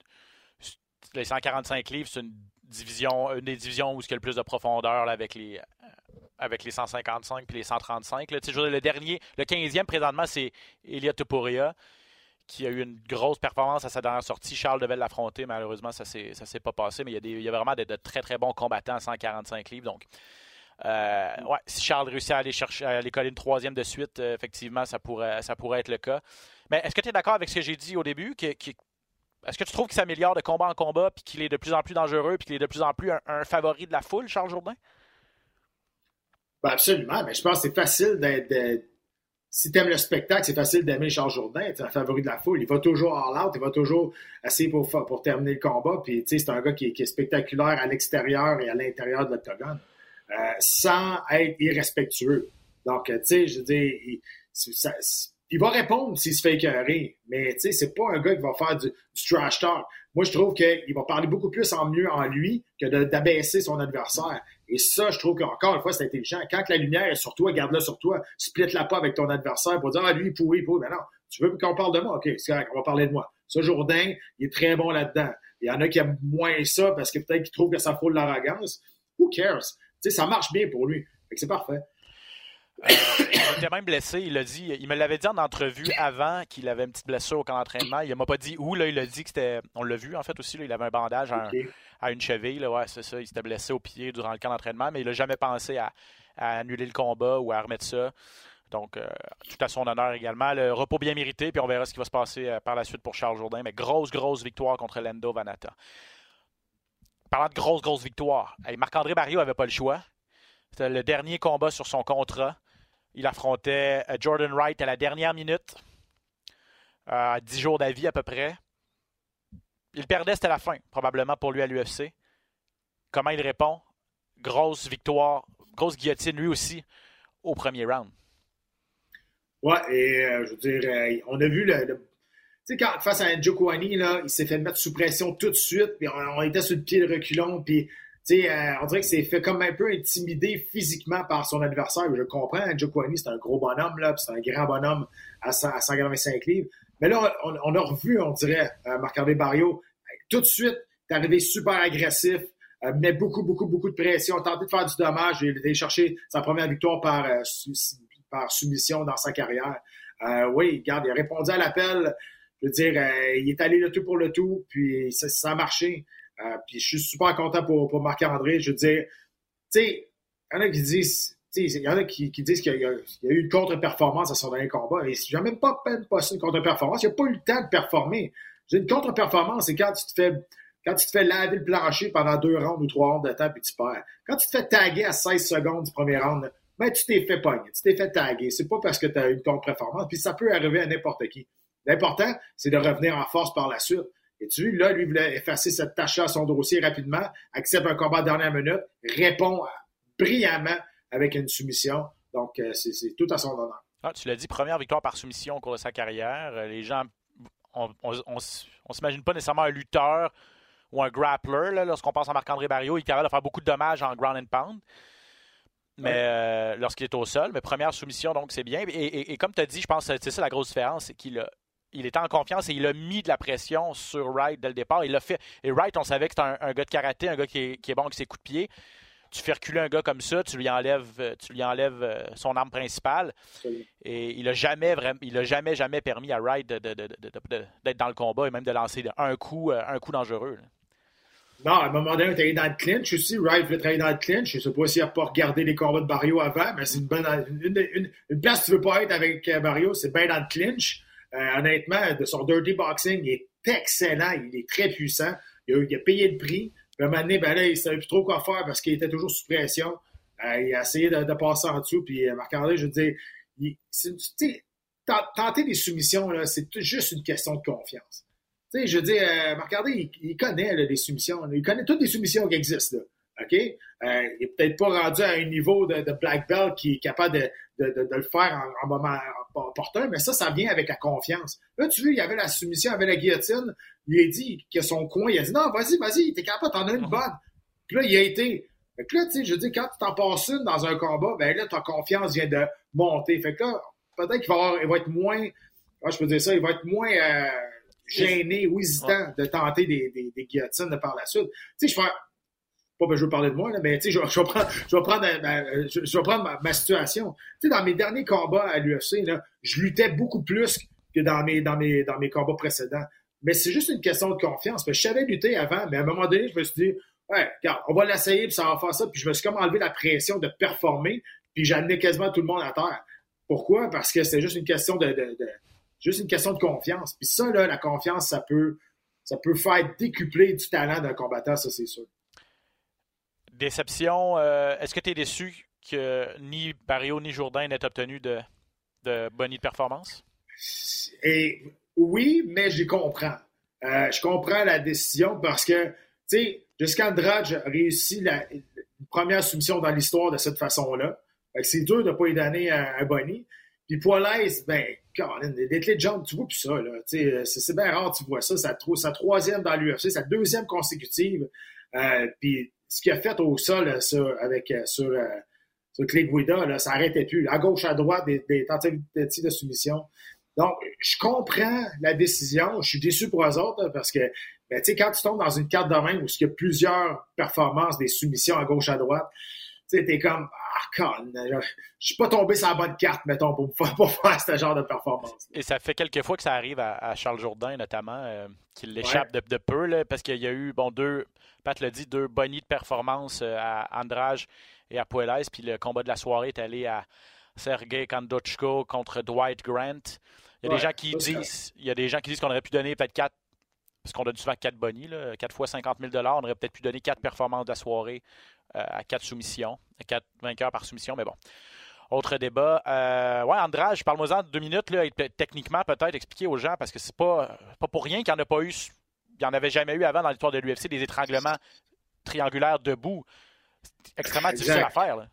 Les 145 livres, c'est une division, une des divisions où il y a le plus de profondeur avec les avec les 155 et les 135. Là. le dernier, le 15e présentement, c'est Elia Tupuria qui a eu une grosse performance à sa dernière sortie. Charles devait l'affronter, malheureusement, ça ne s'est pas passé, mais il y a, vraiment de, très très bons combattants à 145 livres. Donc, euh, si Charles réussit à aller chercher à aller coller une troisième de suite, euh, effectivement, ça pourrait, ça pourrait être le cas. Mais est-ce que tu es d'accord avec ce que j'ai dit au début? Est-ce que tu trouves qu'il s'améliore de combat en combat, puis qu'il est de plus en plus dangereux, puis qu'il est de plus en plus un, favori de la foule, Charles Jourdain? Ben absolument, mais je pense que c'est facile d'être. Si tu aimes le spectacle, c'est facile d'aimer Charles Jourdain, c'est un favori de la foule. Il va toujours all out, il va toujours essayer pour, pour terminer le combat. Puis, c'est un gars qui, est spectaculaire à l'extérieur et à l'intérieur de l'octogone. Euh, sans être irrespectueux. Donc, tu sais, je veux dire, va répondre s'il se fait écœurer, mais tu sais, c'est pas un gars qui va faire du, trash talk. Moi, je trouve qu'il va parler beaucoup plus en mieux en lui que d'abaisser son adversaire. Et ça, je trouve qu'encore une fois, c'est intelligent. Quand la lumière est sur toi, garde-la sur toi. Split-la pas avec ton adversaire pour dire, ah, lui, il pourrit, il pourrit. Mais non, tu veux qu'on parle de moi? OK, c'est correct, on va parler de moi. Ce Jourdain, il est très bon là-dedans. Il y en a qui aiment moins ça parce que peut-être qu'ils trouvent que ça fout de l'arrogance. Who cares? ça marche bien pour lui. C'est parfait. Euh, il était même blessé, il l'a dit. Il me l'avait dit en entrevue avant qu'il avait une petite blessure au camp d'entraînement. Il m'a pas dit où, là, il a dit que c'était. On l'a vu en fait aussi, il avait un bandage à, une cheville. Là, ouais, c'est ça. Il s'était blessé au pied durant le camp d'entraînement, mais il n'a jamais pensé à, annuler le combat ou à remettre ça. Donc, euh, tout à son honneur également. Le repos bien mérité, puis on verra ce qui va se passer euh, par la suite pour Charles Jourdain. Mais grosse, grosse victoire contre Lendo Vanata parlant de grosse, grosse victoire, Marc-André Barrio n'avait pas le choix. C'était le dernier combat sur son contrat. Il affrontait euh, Jordan Wright à la dernière minute, euh, à 10 jours d'avis à peu près. Il perdait, c'était la fin, probablement pour lui à l'UFC. Comment il répond? Grosse victoire, grosse guillotine lui aussi au premier round. Ouais, et euh, je veux dire, on a vu le tu sais, face à Njokwani, là, il s'est fait mettre sous pression tout de suite, puis on, était sur le pied de reculon, puis euh, on dirait que c'est fait comme un peu intimider physiquement par son adversaire. Je comprends, Njokwani, c'est un gros bonhomme, là, c'est un grand bonhomme à, 185 livres. Mais là, on, a revu, on dirait, euh, Marc-André Barrio, tout de suite, t'es arrivé super agressif, euh, met beaucoup, beaucoup, beaucoup de pression, tenté de faire du dommage, il est chercher sa première victoire par, soumission dans sa carrière. oui, regarde, il a répondu à l'appel je veux dire, il est allé le tout pour le tout, puis ça, a marché. Euh, je suis super content pour, pour Marc-André. Je veux dire, tu sais, il y en a qui disent, y en a qui, disent qu'il y, a eu une contre-performance à son dernier combat. Et j'ai même pas peine passé une contre-performance. Il n'a pas eu le temps de performer. Une contre-performance, c'est quand tu te fais quand tu te fais laver le plancher pendant deux rounds ou trois rounds de temps, puis tu perds. Quand tu te fais taguer à 16 secondes du premier round, ben, tu t'es fait pogner, tu t'es fait taguer. C'est pas parce que tu as eu une contre-performance, puis ça peut arriver à n'importe qui. L'important, c'est de revenir en force par la suite. Et tu là, lui voulait effacer cette tâche-là à son dossier rapidement, accepte un combat de dernière minute, répond brillamment avec une soumission. Donc, euh, c'est tout à son honneur. Ah, tu l'as dit, première victoire par soumission au cours de sa carrière. Euh, les gens, on ne s'imagine pas nécessairement un lutteur ou un grappler lorsqu'on pense à Marc-André Barrio. Il est capable de faire beaucoup de dommages en ground and pound. Mais euh, lorsqu'il est au sol, mais première soumission, donc c'est bien. Et, et comme tu as dit, je pense que c'est ça la grosse différence, c'est qu'il a il était en confiance et il a mis de la pression sur Wright dès le départ. Il l'a fait. Et Wright, on savait que c'était un, gars de karaté, un gars qui est, bon avec ses coups de pied. Tu fais reculer un gars comme ça, tu lui enlèves, tu lui enlèves euh, son arme principale. Et il n'a jamais, vraiment, il a jamais, jamais permis à Wright d'être dans le combat et même de lancer un coup, euh, un coup dangereux. Non, à un moment donné, il allé dans le clinch aussi. Wright voulait travailler dans le clinch. Je ne sais pas s'il n'a pas regardé les combats de Barrio avant, mais c'est une, bonne, une, place où tu ne veux pas être avec euh, Barrio, c'est bien dans le clinch. Euh, honnêtement, de son dirty boxing, il est excellent, il est très puissant. Il a, payé le prix. Puis à un moment donné, ben là, il ne savait plus trop quoi faire parce qu'il était toujours sous pression. Euh, il a essayé de, passer en dessous. Puis euh, Marc-André, je veux dire, tenter des soumissions, c'est juste une question de confiance. Tu sais, je veux dire, Marc-André, il, connaît les soumissions. Il connaît toutes les soumissions qui existent. Là. OK? Euh, il n'est peut-être pas rendu à un niveau de, black belt qui est capable de, le faire en, moment opportun, mais ça, ça vient avec la confiance. Là, tu vois, il y avait la soumission, il y avait la guillotine. Il a dit que son coin, il a dit non, vas-y, vas-y, t'es capable, t'en as une bonne. Puis là, il a été. Fait que là, tu sais, je veux dire, quand tu t'en passes une dans un combat, ben là, ta confiance vient de monter. Fait que là, peut-être qu'il va, avoir, il va être moins. Moi, je peux dire ça, il va être moins euh, gêné ou hésitant de tenter des, des, des guillotines de par la suite. Tu sais, je fais. Pas que je veux parler de moi, là, mais tu sais, je, je, vais prendre, je vais prendre, ma, je, je vais prendre ma, ma situation. Tu sais, dans mes derniers combats à l'UFC, là, je luttais beaucoup plus que dans mes, dans mes, dans mes combats précédents. Mais c'est juste une question de confiance. Je savais lutter avant, mais à un moment donné, je me suis dit, ouais, regarde, on va l'essayer, puis ça va faire ça. Puis je me suis comme enlevé la pression de performer, puis amené quasiment tout le monde à terre. Pourquoi? Parce que c'est juste une question de, de, de, juste une question de confiance. Puis ça, là, la confiance, ça peut, ça peut faire décupler du talent d'un combattant, ça, c'est sûr. Déception, euh, est-ce que tu es déçu que ni Barrio ni Jourdain n'aient obtenu de, de bonnes performances? Et oui, mais j'y comprends. Euh, je comprends la décision parce que, tu sais, Jessica Andrade a réussi la première soumission dans l'histoire de cette façon-là. C'est dur de ne pas lui donner un, Bonnie. Puis Poilès, ben, des clés de tu vois plus ça, là. C'est bien rare, tu vois ça. Sa, sa troisième dans l'UFC, sa deuxième consécutive. Euh, puis ce qu'il a fait au sol là, sur, avec, sur, euh, sur Clay Guida, là, ça n'arrêtait plus. À gauche, à droite, des, des tentatives de soumission. Donc, je comprends la décision. Je suis déçu pour eux autres parce que, ben, quand tu tombes dans une carte de main où il y a plusieurs performances, des soumissions à gauche, à droite, tu sais, t'es comme, ah, con, je suis pas tombé sur la bonne carte, mettons, pour, pour faire ce genre de performance. Et ça fait quelques fois que ça arrive à, à Charles Jourdain, notamment, euh, qu'il l'échappe ouais. de, de, peu, là, parce qu'il y a eu, bon, deux, Pat l'a dit, deux bonnies de performance euh, à Andrage et à Pueles, puis le combat de la soirée est allé à Sergei Kandochko contre Dwight Grant. Il y a ouais, des gens qui disent, il y a des gens qui disent qu'on aurait pu donner peut-être 4, parce qu'on donne souvent 4 bonnies, là, 4 fois 50 000 on aurait peut-être pu donner 4 performances de la soirée euh, à 4 soumissions, 4 vainqueurs par soumission, mais bon. Autre débat. Euh, ouais, Andrade, parle-moi-en deux minutes, là, techniquement peut-être expliquer aux gens, parce que c'est pas, pas pour rien qu'il n'y en a pas eu, il n'y en avait jamais eu avant dans l'histoire de l'UFC, des étranglements triangulaires debout. C'est extrêmement exact. difficile à faire. Là.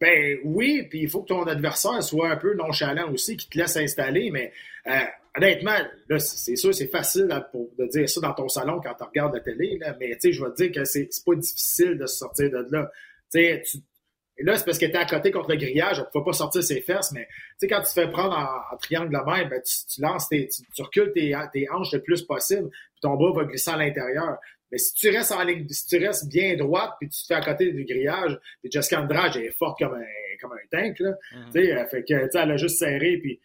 Ben oui, puis il faut que ton adversaire soit un peu nonchalant aussi, qui te laisse installer, mais euh, honnêtement, là, c'est sûr, c'est facile à, pour, de dire ça dans ton salon quand tu regardes la télé, là, mais tu sais, je vais te dire que c'est pas difficile de se sortir de là. Tu tu, et là, c'est parce que tu es à côté contre le grillage, on ne peut pas sortir ses fesses, mais tu sais, quand tu te fais prendre en, en triangle de main, ben, tu, tu lances tes, tu, tu recules tes, tes, hanches le plus possible, puis ton bras va glisser à l'intérieur. Mais si tu restes en ligne, si tu restes bien droite, puis tu te fais à côté du grillage, puis Jessica Andrade, elle est forte comme un, comme un tank, là. Mm-hmm. Tu sais, fait que, elle a juste serré, puis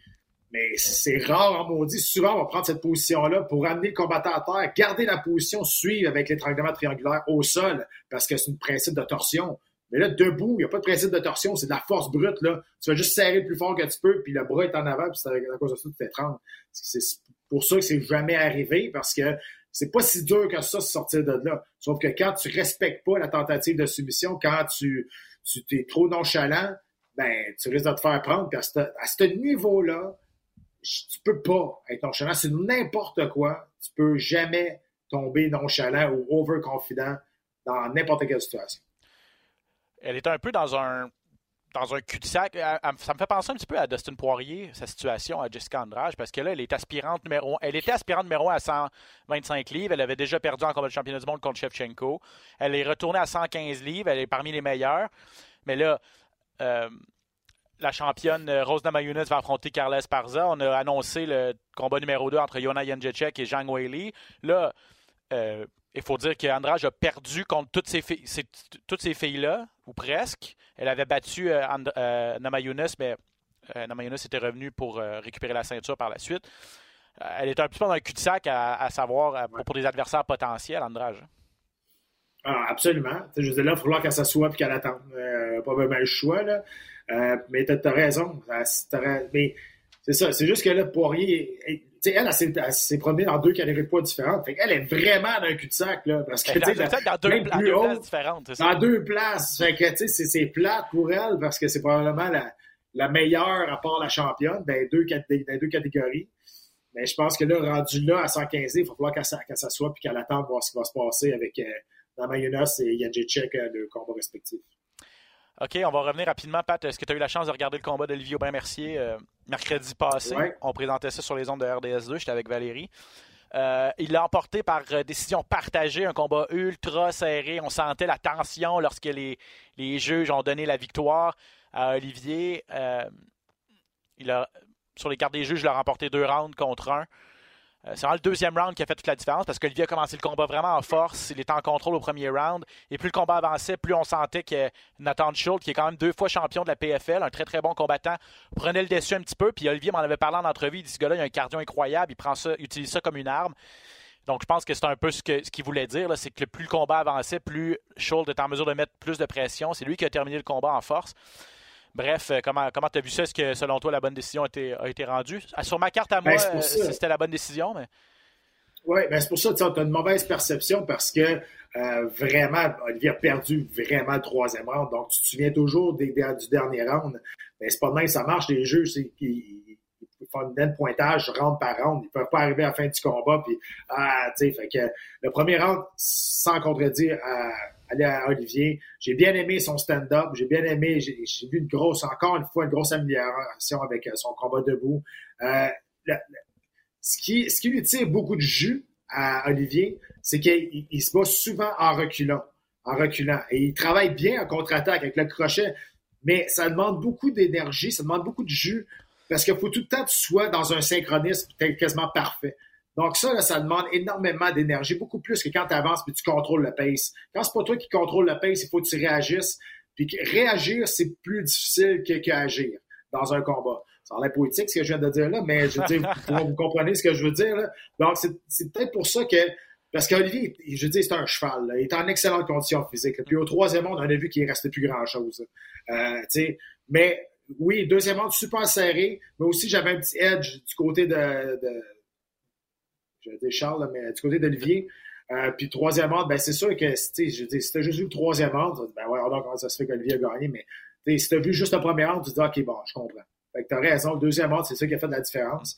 mais c'est rare en maudit. Souvent, on va prendre cette position-là pour amener le combattant à terre, garder la position, suivre avec l'étranglement triangulaire au sol, parce que c'est un principe de torsion. Mais là, debout, il n'y a pas de principe de torsion, c'est de la force brute. Là. Tu vas juste serrer le plus fort que tu peux, puis le bras est en avant, puis c'est à cause de ça que tu t'étranges. C'est pour ça que c'est jamais arrivé, parce que c'est pas si dur que ça de sortir de là. Sauf que quand tu respectes pas la tentative de soumission, quand tu, tu es trop nonchalant, ben, tu risques de te faire prendre. Puis à ce niveau-là, tu peux pas être nonchalant. C'est n'importe quoi. Tu peux jamais tomber nonchalant ou overconfident dans n'importe quelle situation. Elle est un peu dans un dans un cul-de-sac. Ça me fait penser un petit peu à Dustin Poirier, sa situation à Jessica Andrade, parce que là, elle est aspirante numéro 1. Elle était aspirante numéro 1 à 125 livres. Elle avait déjà perdu en combat de championnat du monde contre Shevchenko. Elle est retournée à 115 livres. Elle est parmi les meilleures. Mais là, euh, la championne Rose Namajunas va affronter Carla Esparza. On a annoncé le combat numéro 2 entre Yona Jędrzejczyk et Zhang Weili. Là, euh, il faut dire qu'Andrade a perdu contre toutes ces, filles, ces, toutes ces filles-là, ou presque. Elle avait battu euh, And, euh, Namajunas, mais euh, Namajunas était revenu pour récupérer la ceinture par la suite. elle est un petit peu dans un cul-de-sac à, à, savoir pour, pour, des adversaires potentiels, Andrade. Ah, absolument. je veux dire, là, il va falloir qu'elle s'assoie et qu'elle attende. pas vraiment le choix, là. mais tu as, raison. mais c'est ça. C'est juste que là, Poirier, elle, elle, elle s'est promenée dans deux catégories de poids différentes. Fait elle est vraiment dans un cul-de-sac, là. Parce que, dans, dans, dans deux, deux places différentes, Dans deux places. Fait que, tu sais, c'est plate pour elle parce que c'est probablement la, la meilleure à part la championne dans deux, dans deux catégories. Mais je pense que là, rendu là, à 115, il va falloir qu'elle qu s'assoie puis qu'elle attende voir ce qui va se passer avec euh, Namajunas et euh, le combat respectif. OK, on va revenir rapidement. Pat, est-ce que tu as eu la chance de regarder le combat d'Olivier Aubin-Mercier euh, mercredi passé? Ouais. On présentait ça sur les ondes de RDS2. J'étais avec Valérie. il l'a emporté par décision partagée, un combat ultra serré. On sentait la tension lorsque les, les juges ont donné la victoire à Olivier. il a, sur les cartes des juges, il a remporté deux rounds contre un. Euh, c'est vraiment le deuxième round qui a fait toute la différence parce qu'Olivier a commencé le combat vraiment en force. Il était en contrôle au premier round. Et plus le combat avançait, plus on sentait que Nathan Schultz, qui est quand même deux fois champion de la PFL, un très très bon combattant, prenait le dessus un petit peu. Puis Olivier m'en avait parlé en entrevue. Il dit ce gars-là, il a un cardio incroyable. Il prend ça, utilise ça comme une arme. Donc, je pense que c'est un peu ce qu'il voulait dire, c'est que plus le combat avançait, plus Schultz était en mesure de mettre plus de pression. C'est lui qui a terminé le combat en force. Bref, euh, comment tu as vu ça? Est-ce que selon toi la bonne décision a été, a été rendue? Ah, sur ma carte à moi, ben, c'était la bonne décision, mais. Oui, ben c'est pour ça que tu as une mauvaise perception parce que euh, vraiment, Olivier a perdu vraiment le troisième round. Donc, tu te souviens toujours des, du dernier round? Mais ben, c'est pas de même ça marche. Les juges, ils, font une de pointage round par round. Ils peuvent pas arriver à la fin du combat. Puis, ah, tu sais, fait que le premier round, sans contredire à à Olivier. J'ai bien aimé son stand-up. J'ai bien aimé, j'ai vu une grosse, encore une fois, une grosse amélioration avec euh, son combat debout. Euh, ce, qui, lui tire beaucoup de jus à Olivier, c'est qu'il se bat souvent en reculant. En reculant. Et il travaille bien en contre-attaque avec le crochet, mais ça demande beaucoup d'énergie, ça demande beaucoup de jus, parce qu'il faut tout le temps que tu sois dans un synchronisme quasiment parfait. Donc ça, ça demande énormément d'énergie, beaucoup plus que quand tu avances puis tu contrôles le pace. Quand c'est pas toi qui contrôle le pace, il faut que tu réagisses. Puis réagir, c'est plus difficile que qu'agir dans un combat. Ça a l'air poétique ce que je viens de dire là, mais je veux dire, vous, comprenez ce que je veux dire. Là. Donc c'est peut-être pour ça que parce qu'Olivier, je dire, c'est un cheval. Il est en excellente condition physique. Puis au troisième monde, on a vu qu'il ne restait plus grand-chose. Euh, mais oui, deuxième monde, super serré. Mais aussi, j'avais un petit edge du côté de dire Charles, mais du côté d'Olivier. Euh, puis troisième ordre, ben c'est sûr que je dis, si juste vu le troisième ordre, ben ouais, alors comment ça se fait qu'Olivier a gagné, mais si t'as vu juste le premier ordre, tu te dis OK, bon, je comprends. Fait que t'as raison, le deuxième ordre, c'est ça qui a fait la différence.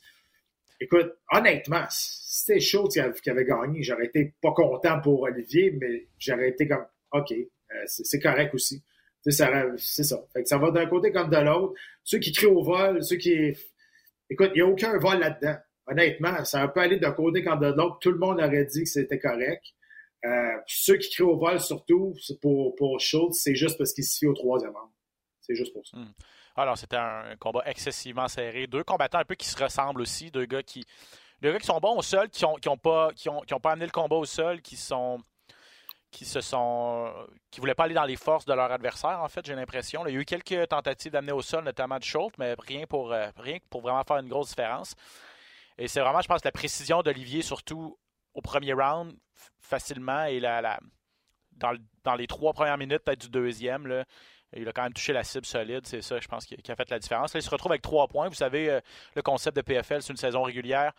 Écoute, honnêtement, si c'était chaud qui avait gagné, j'aurais été pas content pour Olivier, mais j'aurais été comme OK, euh, c'est correct aussi. C'est ça. Fait que ça va d'un côté comme de l'autre. Ceux qui crient au vol, ceux qui. Écoute, il n'y a aucun vol là-dedans honnêtement, ça peut aller d'un côté comme de l'autre. Tout le monde aurait dit que c'était correct. Euh, ceux qui crient au vol, surtout, pour, pour Schultz, c'est juste parce qu'il se fie au troisième round. C'est juste pour ça. Hmm. Alors, c'était un combat excessivement serré. Deux combattants un peu qui se ressemblent aussi. Deux gars qui, deux gars qui sont bons au sol, qui n'ont qui ont pas, qui ont, qui ont pas amené le combat au sol, qui sont qui se sont qui voulaient pas aller dans les forces de leur adversaire en fait j'ai l'impression il y a eu quelques tentatives d'amener au sol notamment de Schultz mais rien pour euh, rien pour vraiment faire une grosse différence et c'est vraiment, je pense, la précision d'Olivier, surtout au premier round, facilement, et la, dans, les trois premières minutes, peut-être du deuxième, là, il a quand même touché la cible solide. C'est ça, je pense, qui, a fait la différence. Là, il se retrouve avec trois points. Vous savez, euh, le concept de PFL, c'est une saison régulière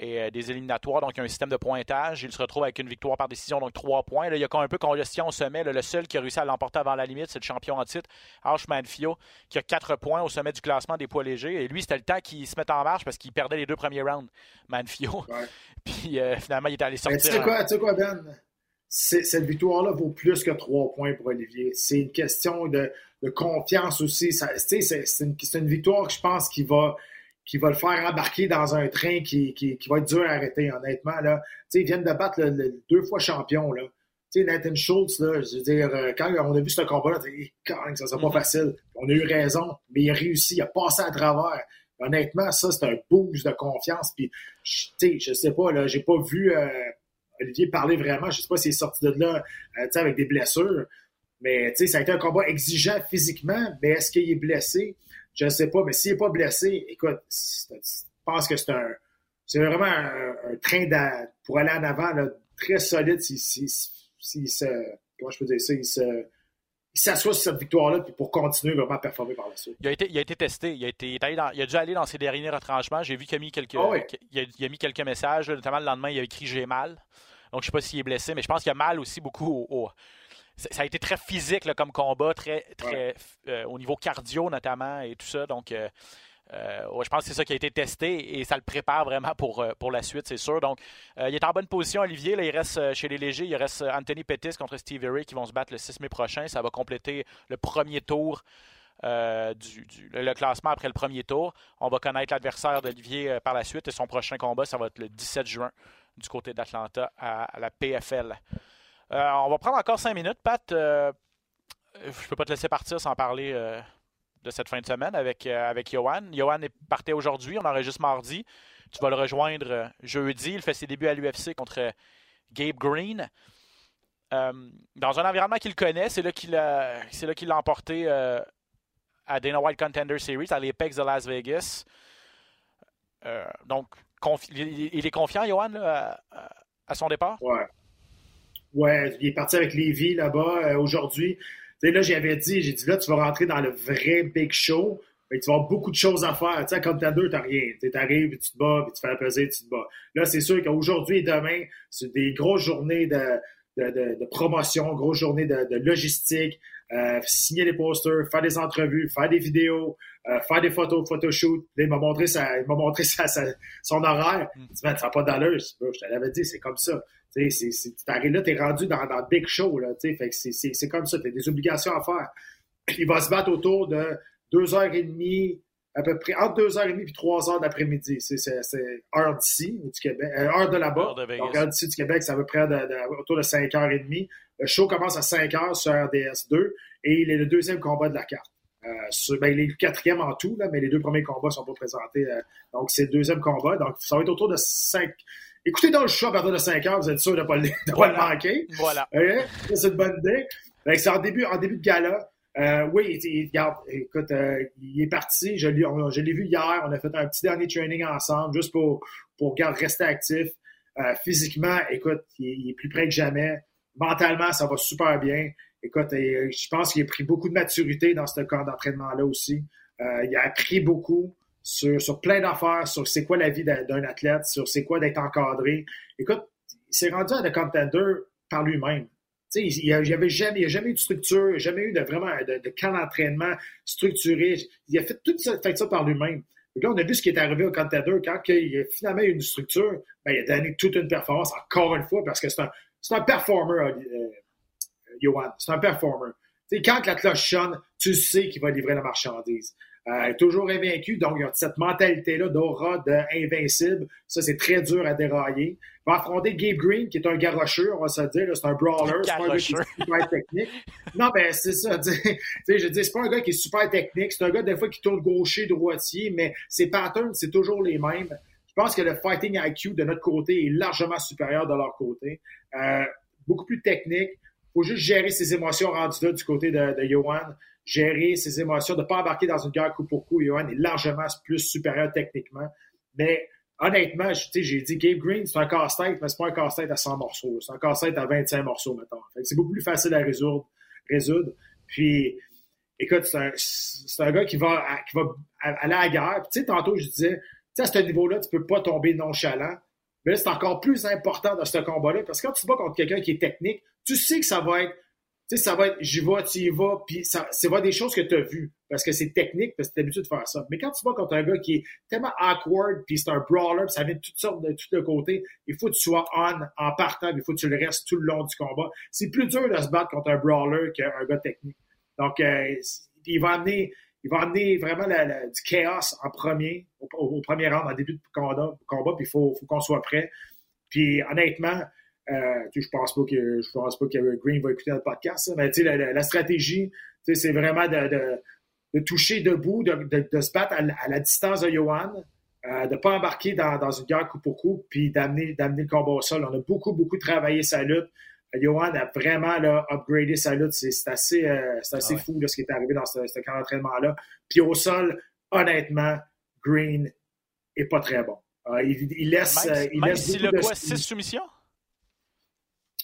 et euh, des éliminatoires, donc il y a un système de pointage. Il se retrouve avec une victoire par décision, donc trois points. Là, il y a quand même un peu congestion au sommet. le seul qui a réussi à l'emporter avant la limite, c'est le champion en titre, Arch Manfio, qui a quatre points au sommet du classement des poids légers. Et lui, c'était le temps qu'il se mette en marche parce qu'il perdait les deux premiers rounds, Manfio. Puis euh, finalement, il est allé sortir. Tu sais quoi, quoi, Ben? Cette victoire-là vaut plus que trois points pour Olivier. C'est une question de, confiance aussi. C'est une, une victoire que je pense qu'il va qui va le faire embarquer dans un train qui, qui, qui va être dur à arrêter, honnêtement. Là. ils viennent de battre le, deux fois champion. Là. Nathan Schultz, là, je veux dire, euh, quand on a vu ce combat-là, ça sera pas mm-hmm. facile. On a eu raison, mais il a réussi, il a passé à travers. Honnêtement, ça, c'est un boost de confiance. Puis, je sais pas, là, j'ai pas vu euh, Olivier parler vraiment. Je sais pas s'il est sorti de là euh, avec des blessures. Mais ça a été un combat exigeant physiquement, mais est-ce qu'il est blessé? Je ne sais pas, mais s'il n'est pas blessé, écoute, je pense que c'est un. C'est vraiment un, train pour aller en avant très solide s'il se. Comment je peux dire ça? Il se s'assoit sur cette victoire-là pour continuer vraiment à performer par la suite. Il a été, il a été testé. Il a, été, il a dû aller dans ses derniers retranchements. J'ai vu qu'il a mis quelques, ah il, a, mis quelques messages. notamment le lendemain, il a écrit J'ai mal. Donc, je ne sais pas s'il est blessé, mais je pense qu'il a mal aussi beaucoup au, ça a été très physique comme combat, très, très euh, au niveau cardio notamment et tout ça. Donc, euh, euh, je pense que c'est ça qui a été testé et ça le prépare vraiment pour, pour la suite, c'est sûr. Donc, il est en bonne position, Olivier. Là, il reste chez les légers, il reste Anthony Pettis contre Steve Ray qui vont se battre le 6 mai prochain. Ça va compléter le premier tour du, le classement après le premier tour. On va connaître l'adversaire d'Olivier par la suite et son prochain combat, ça va être le 17 juin du côté d'Atlanta à, la PFL. On va prendre encore cinq minutes. Pat, je ne peux pas te laisser partir sans parler de cette fin de semaine avec, avec Johan. Johan est parti aujourd'hui, on enregistre mardi. Tu vas le rejoindre jeudi. Il fait ses débuts à l'UFC contre Gabe Green. Euh, dans un environnement qu'il connaît, c'est là qu'il l'a emporté euh, à Dana White Contender Series, à l'Apex de Las Vegas. Euh, donc, il, est confiant, Johan, à, son départ? Ouais, il est parti avec Lévi là-bas aujourd'hui. là, j'avais dit, j'ai dit là, tu vas rentrer dans le vrai big show. tu vas avoir beaucoup de choses à faire. Tu sais, comme t'as deux, t'as rien. Tu arrives, tu te bats, puis tu fais la pesée, tu te bats. Là, c'est sûr qu'aujourd'hui et demain, c'est des grosses journées de, de, de, promotion, grosse journée de, logistique, euh, signer des posters, faire des entrevues, faire des vidéos, euh, faire des photos, photoshoot. il m'a montré, il m'a montré son horaire. Mm. Il dit, ça n'a pas d'allure. Je te l'avais dit, c'est comme ça. Tu arrives là, t'es rendu dans, dans le big show. Là, fait que c'est comme ça. T'as des obligations à faire. Il va se battre autour de deux heures et demie, à peu près entre 2h30 et 3h d'après-midi. C'est heure d'ici, du Québec, euh, heure de là-bas. Donc, heure d'ici du Québec, c'est à peu près autour de 5h30. Le show commence à 5h sur RDS2 et il est le deuxième combat de la carte. Euh, ben, il est le quatrième en tout, là, mais les deux premiers combats ne sont pas présentés. Euh, donc, c'est le deuxième combat. Donc, ça va être autour de 5. Écoutez dans le show à partir de 5 h vous êtes sûr de ne pas, le, manquer. Voilà. c'est une bonne idée. C'est en début, en début de gala. Euh, oui, regarde, écoute, euh, il est parti. Je l'ai vu hier. On a fait un petit dernier training ensemble, juste pour, pour rester actif. Euh, physiquement, écoute, il, est plus près que jamais. Mentalement, ça va super bien. Écoute, je pense qu'il a pris beaucoup de maturité dans ce camp d'entraînement-là aussi. il a appris beaucoup sur, sur plein d'affaires, sur c'est quoi la vie d'un athlète, sur c'est quoi d'être encadré. Écoute, il s'est rendu à The Contender par lui-même il n'y avait jamais, jamais eu de structure, jamais eu de vraiment de, de camp d'entraînement structuré. Il a fait tout ça, fait ça par lui-même. Là, on a vu ce qui est arrivé au Contender quand il a finalement eu une structure, ben, il a donné toute une performance, encore une fois, parce que c'est un, c'est un performer, euh, Johan. C'est un performer. quand la cloche sonne, tu sais qu'il va livrer la marchandise. Euh, toujours invaincu, donc il a cette mentalité-là d'aura d'invincible. Ça, c'est très dur à dérailler. Va affronter Gabe Green, qui est un garocheux, on va se dire. C'est un brawler. C'est pas un gars qui est super technique. Non, ben c'est ça. je dis, c'est pas un gars qui est super technique. C'est un gars, des fois, qui tourne gaucher, droitier, mais ses patterns, c'est toujours les mêmes. Je pense que le fighting IQ de notre côté est largement supérieur de leur côté. Euh, beaucoup plus technique. Il faut juste gérer ses émotions rendues là du côté de, de Johan gérer ses émotions, de ne pas embarquer dans une guerre coup pour coup. Johan est largement plus supérieur techniquement. Mais honnêtement, j'ai dit Gabe Green, c'est un casse-tête, mais c'est pas un casse-tête à 100 morceaux. C'est un casse-tête à 25 morceaux, mettons. C'est beaucoup plus facile à résoudre. Puis, écoute, c'est un, gars qui va, qui va aller à la guerre. tu sais, tantôt, je disais, à ce niveau-là, tu peux pas tomber nonchalant. Mais c'est encore plus important dans ce combat-là, parce que quand tu te bats contre quelqu'un qui est technique, tu sais que ça va être tu sais, ça va être j'y vais, tu y vas, puis ça, c'est va des choses que tu as vues, parce que c'est technique, parce que tu habitué de faire ça. Mais quand tu vas contre un gars qui est tellement awkward, puis c'est un brawler, puis ça vient de toutes sortes de tous les côtés, il faut que tu sois on en partant, il faut que tu le restes tout le long du combat. C'est plus dur de se battre contre un brawler qu'un gars technique. Donc, euh, il va amener il va amener vraiment du chaos en premier, au, premier round, en début de combat, combat puis il faut, faut qu'on soit prêt. Puis honnêtement, euh, je pense pas que je pense pas que Green va écouter notre podcast, mais la, la, la, stratégie, c'est vraiment de, de, toucher debout, de, de, se battre à, la distance de Johan, euh, de ne pas embarquer dans, dans, une guerre coup pour coup, puis d'amener le combat au sol. On a beaucoup, beaucoup travaillé sa lutte. Johan a vraiment là, upgradé sa lutte. C'est assez, euh, assez ah fou ce qui est arrivé dans ce, ce camp d'entraînement-là. Puis au sol, honnêtement, Green est pas très bon. Euh, il, laisse. Même, il laisse si le quoi, six soumissions?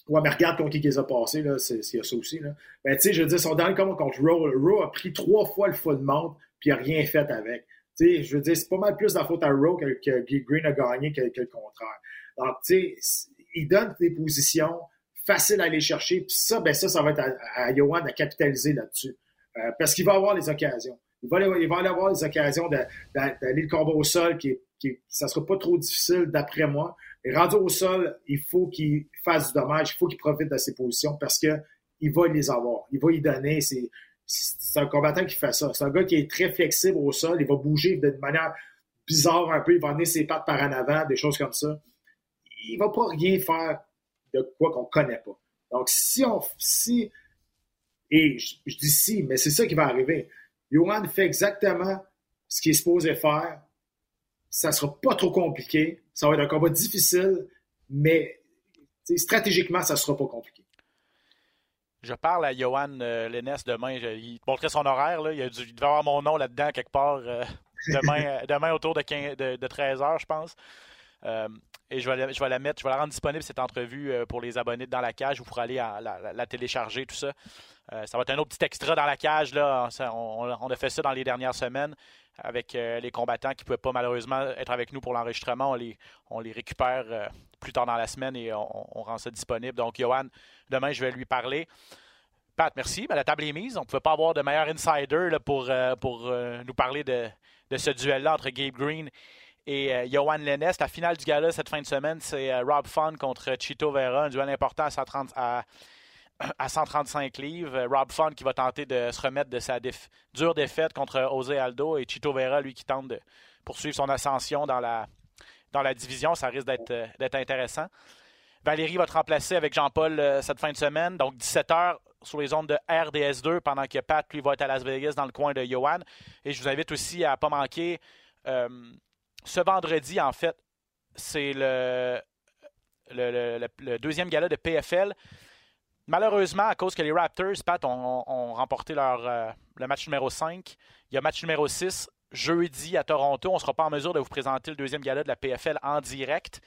Ouais, mais regarde contre qui les a passés, là, c'est, a ça aussi. Là. Ben, tu sais, je veux dire, son dernier combat contre Raw, Raw a pris trois fois le full mount, puis il n'a rien fait avec. Tu sais, je veux dire, c'est pas mal plus la faute à Raw que, que Green a gagné que, le contraire. Donc, tu sais, il donne des positions faciles à aller chercher, puis ça, ben ça, ça va être à, à Johan de capitaliser là-dessus. Euh, parce qu'il va avoir les occasions. Il va, il va avoir les occasions d'aller le combat au sol, qui, qui ça sera pas trop difficile d'après moi. Et rendu au sol, il faut qu'il fasse du dommage, il faut qu'il profite de ses positions parce que il va les avoir. Il va y donner. C'est, un combattant qui fait ça. C'est un gars qui est très flexible au sol. Il va bouger de manière bizarre un peu. Il va amener ses pattes par en avant, des choses comme ça. Il va pas rien faire de quoi qu'on connaît pas. Donc, si on, si, et je, dis si, mais c'est ça qui va arriver. Johan fait exactement ce qu'il est supposé faire. Ça sera pas trop compliqué. Ça va être un combat difficile, mais stratégiquement, ça sera pas compliqué. Je parle à Johan euh, Lennes demain. il montrait son horaire. Là. Il, a dû, devait avoir mon nom là-dedans quelque part euh, demain, euh, demain autour de, 15, de, 13 h, je pense. et je vais, la, je vais, la mettre, je vais la rendre disponible cette entrevue pour les abonnés dans la cage ou pour aller à, la, télécharger, tout ça. ça va être un autre petit extra dans la cage. Là. on, a fait ça dans les dernières semaines avec les combattants qui ne pouvaient pas malheureusement être avec nous pour l'enregistrement. On les, on les récupère plus tard dans la semaine et on, rend ça disponible. Donc, Johan, demain, je vais lui parler. Pat, merci. la table est mise. On ne pouvait pas avoir de meilleur insider pour, euh, euh, nous parler de, ce duel-là entre Gabe Green et euh, Johan Lennes. La finale du gala cette fin de semaine, c'est Rob Fun contre Chito Vera, un duel important à, 130, à, 135 livres. Rob Fun qui va tenter de se remettre de sa dure défaite contre Jose Aldo et Chito Vera, lui, qui tente de poursuivre son ascension dans la, dans la division. Ça risque d'être intéressant. Valérie va te remplacer avec Jean-Paul cette fin de semaine. Donc, 17h, sur les ondes de RDS2 pendant que Pat, lui, va être à Las Vegas dans le coin de Johan. Et je vous invite aussi à ne pas manquer euh, ce vendredi, en fait, c'est le, deuxième gala de PFL. Malheureusement, à cause que les Raptors, Pat, ont, remporté leur, euh, le match numéro 5, il y a match numéro 6 jeudi à Toronto. On ne sera pas en mesure de vous présenter le deuxième gala de la PFL en direct.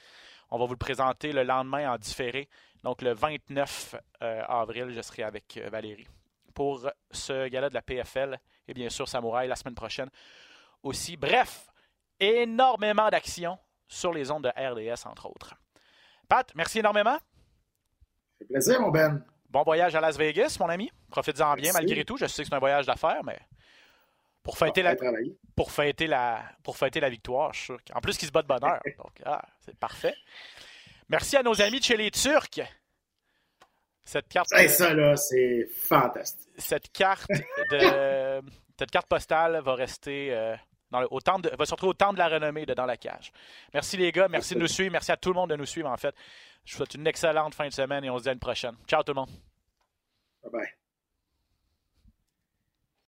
On va vous le présenter le lendemain en différé. Donc le 29 euh, avril, je serai avec euh, Valérie pour ce gala de la PFL et bien sûr Samouraï la semaine prochaine aussi. Bref, énormément d'actions sur les ondes de RDS entre autres. Pat, merci énormément. C'est plaisir, mon Ben. Bon voyage à Las Vegas, mon ami. Profite-en bien malgré tout. Je sais que c'est un voyage d'affaires, mais pour fêter, la, pour, fêter la, pour fêter la victoire, je suis sûr. En plus, qu'il se bat de bonheur. Donc, ah, c'est parfait. Merci à nos amis de chez les Turcs. Cette carte. ça, là, c'est fantastique. Cette carte, de, cette carte postale va rester. Euh, dans le, au de, va se retrouver au temps de la renommée de Dans la cage. Merci les gars, merci de nous suivre, merci à tout le monde de nous suivre en fait. Je vous souhaite une excellente fin de semaine et on se dit à une prochaine. Ciao tout le monde. Bye bye.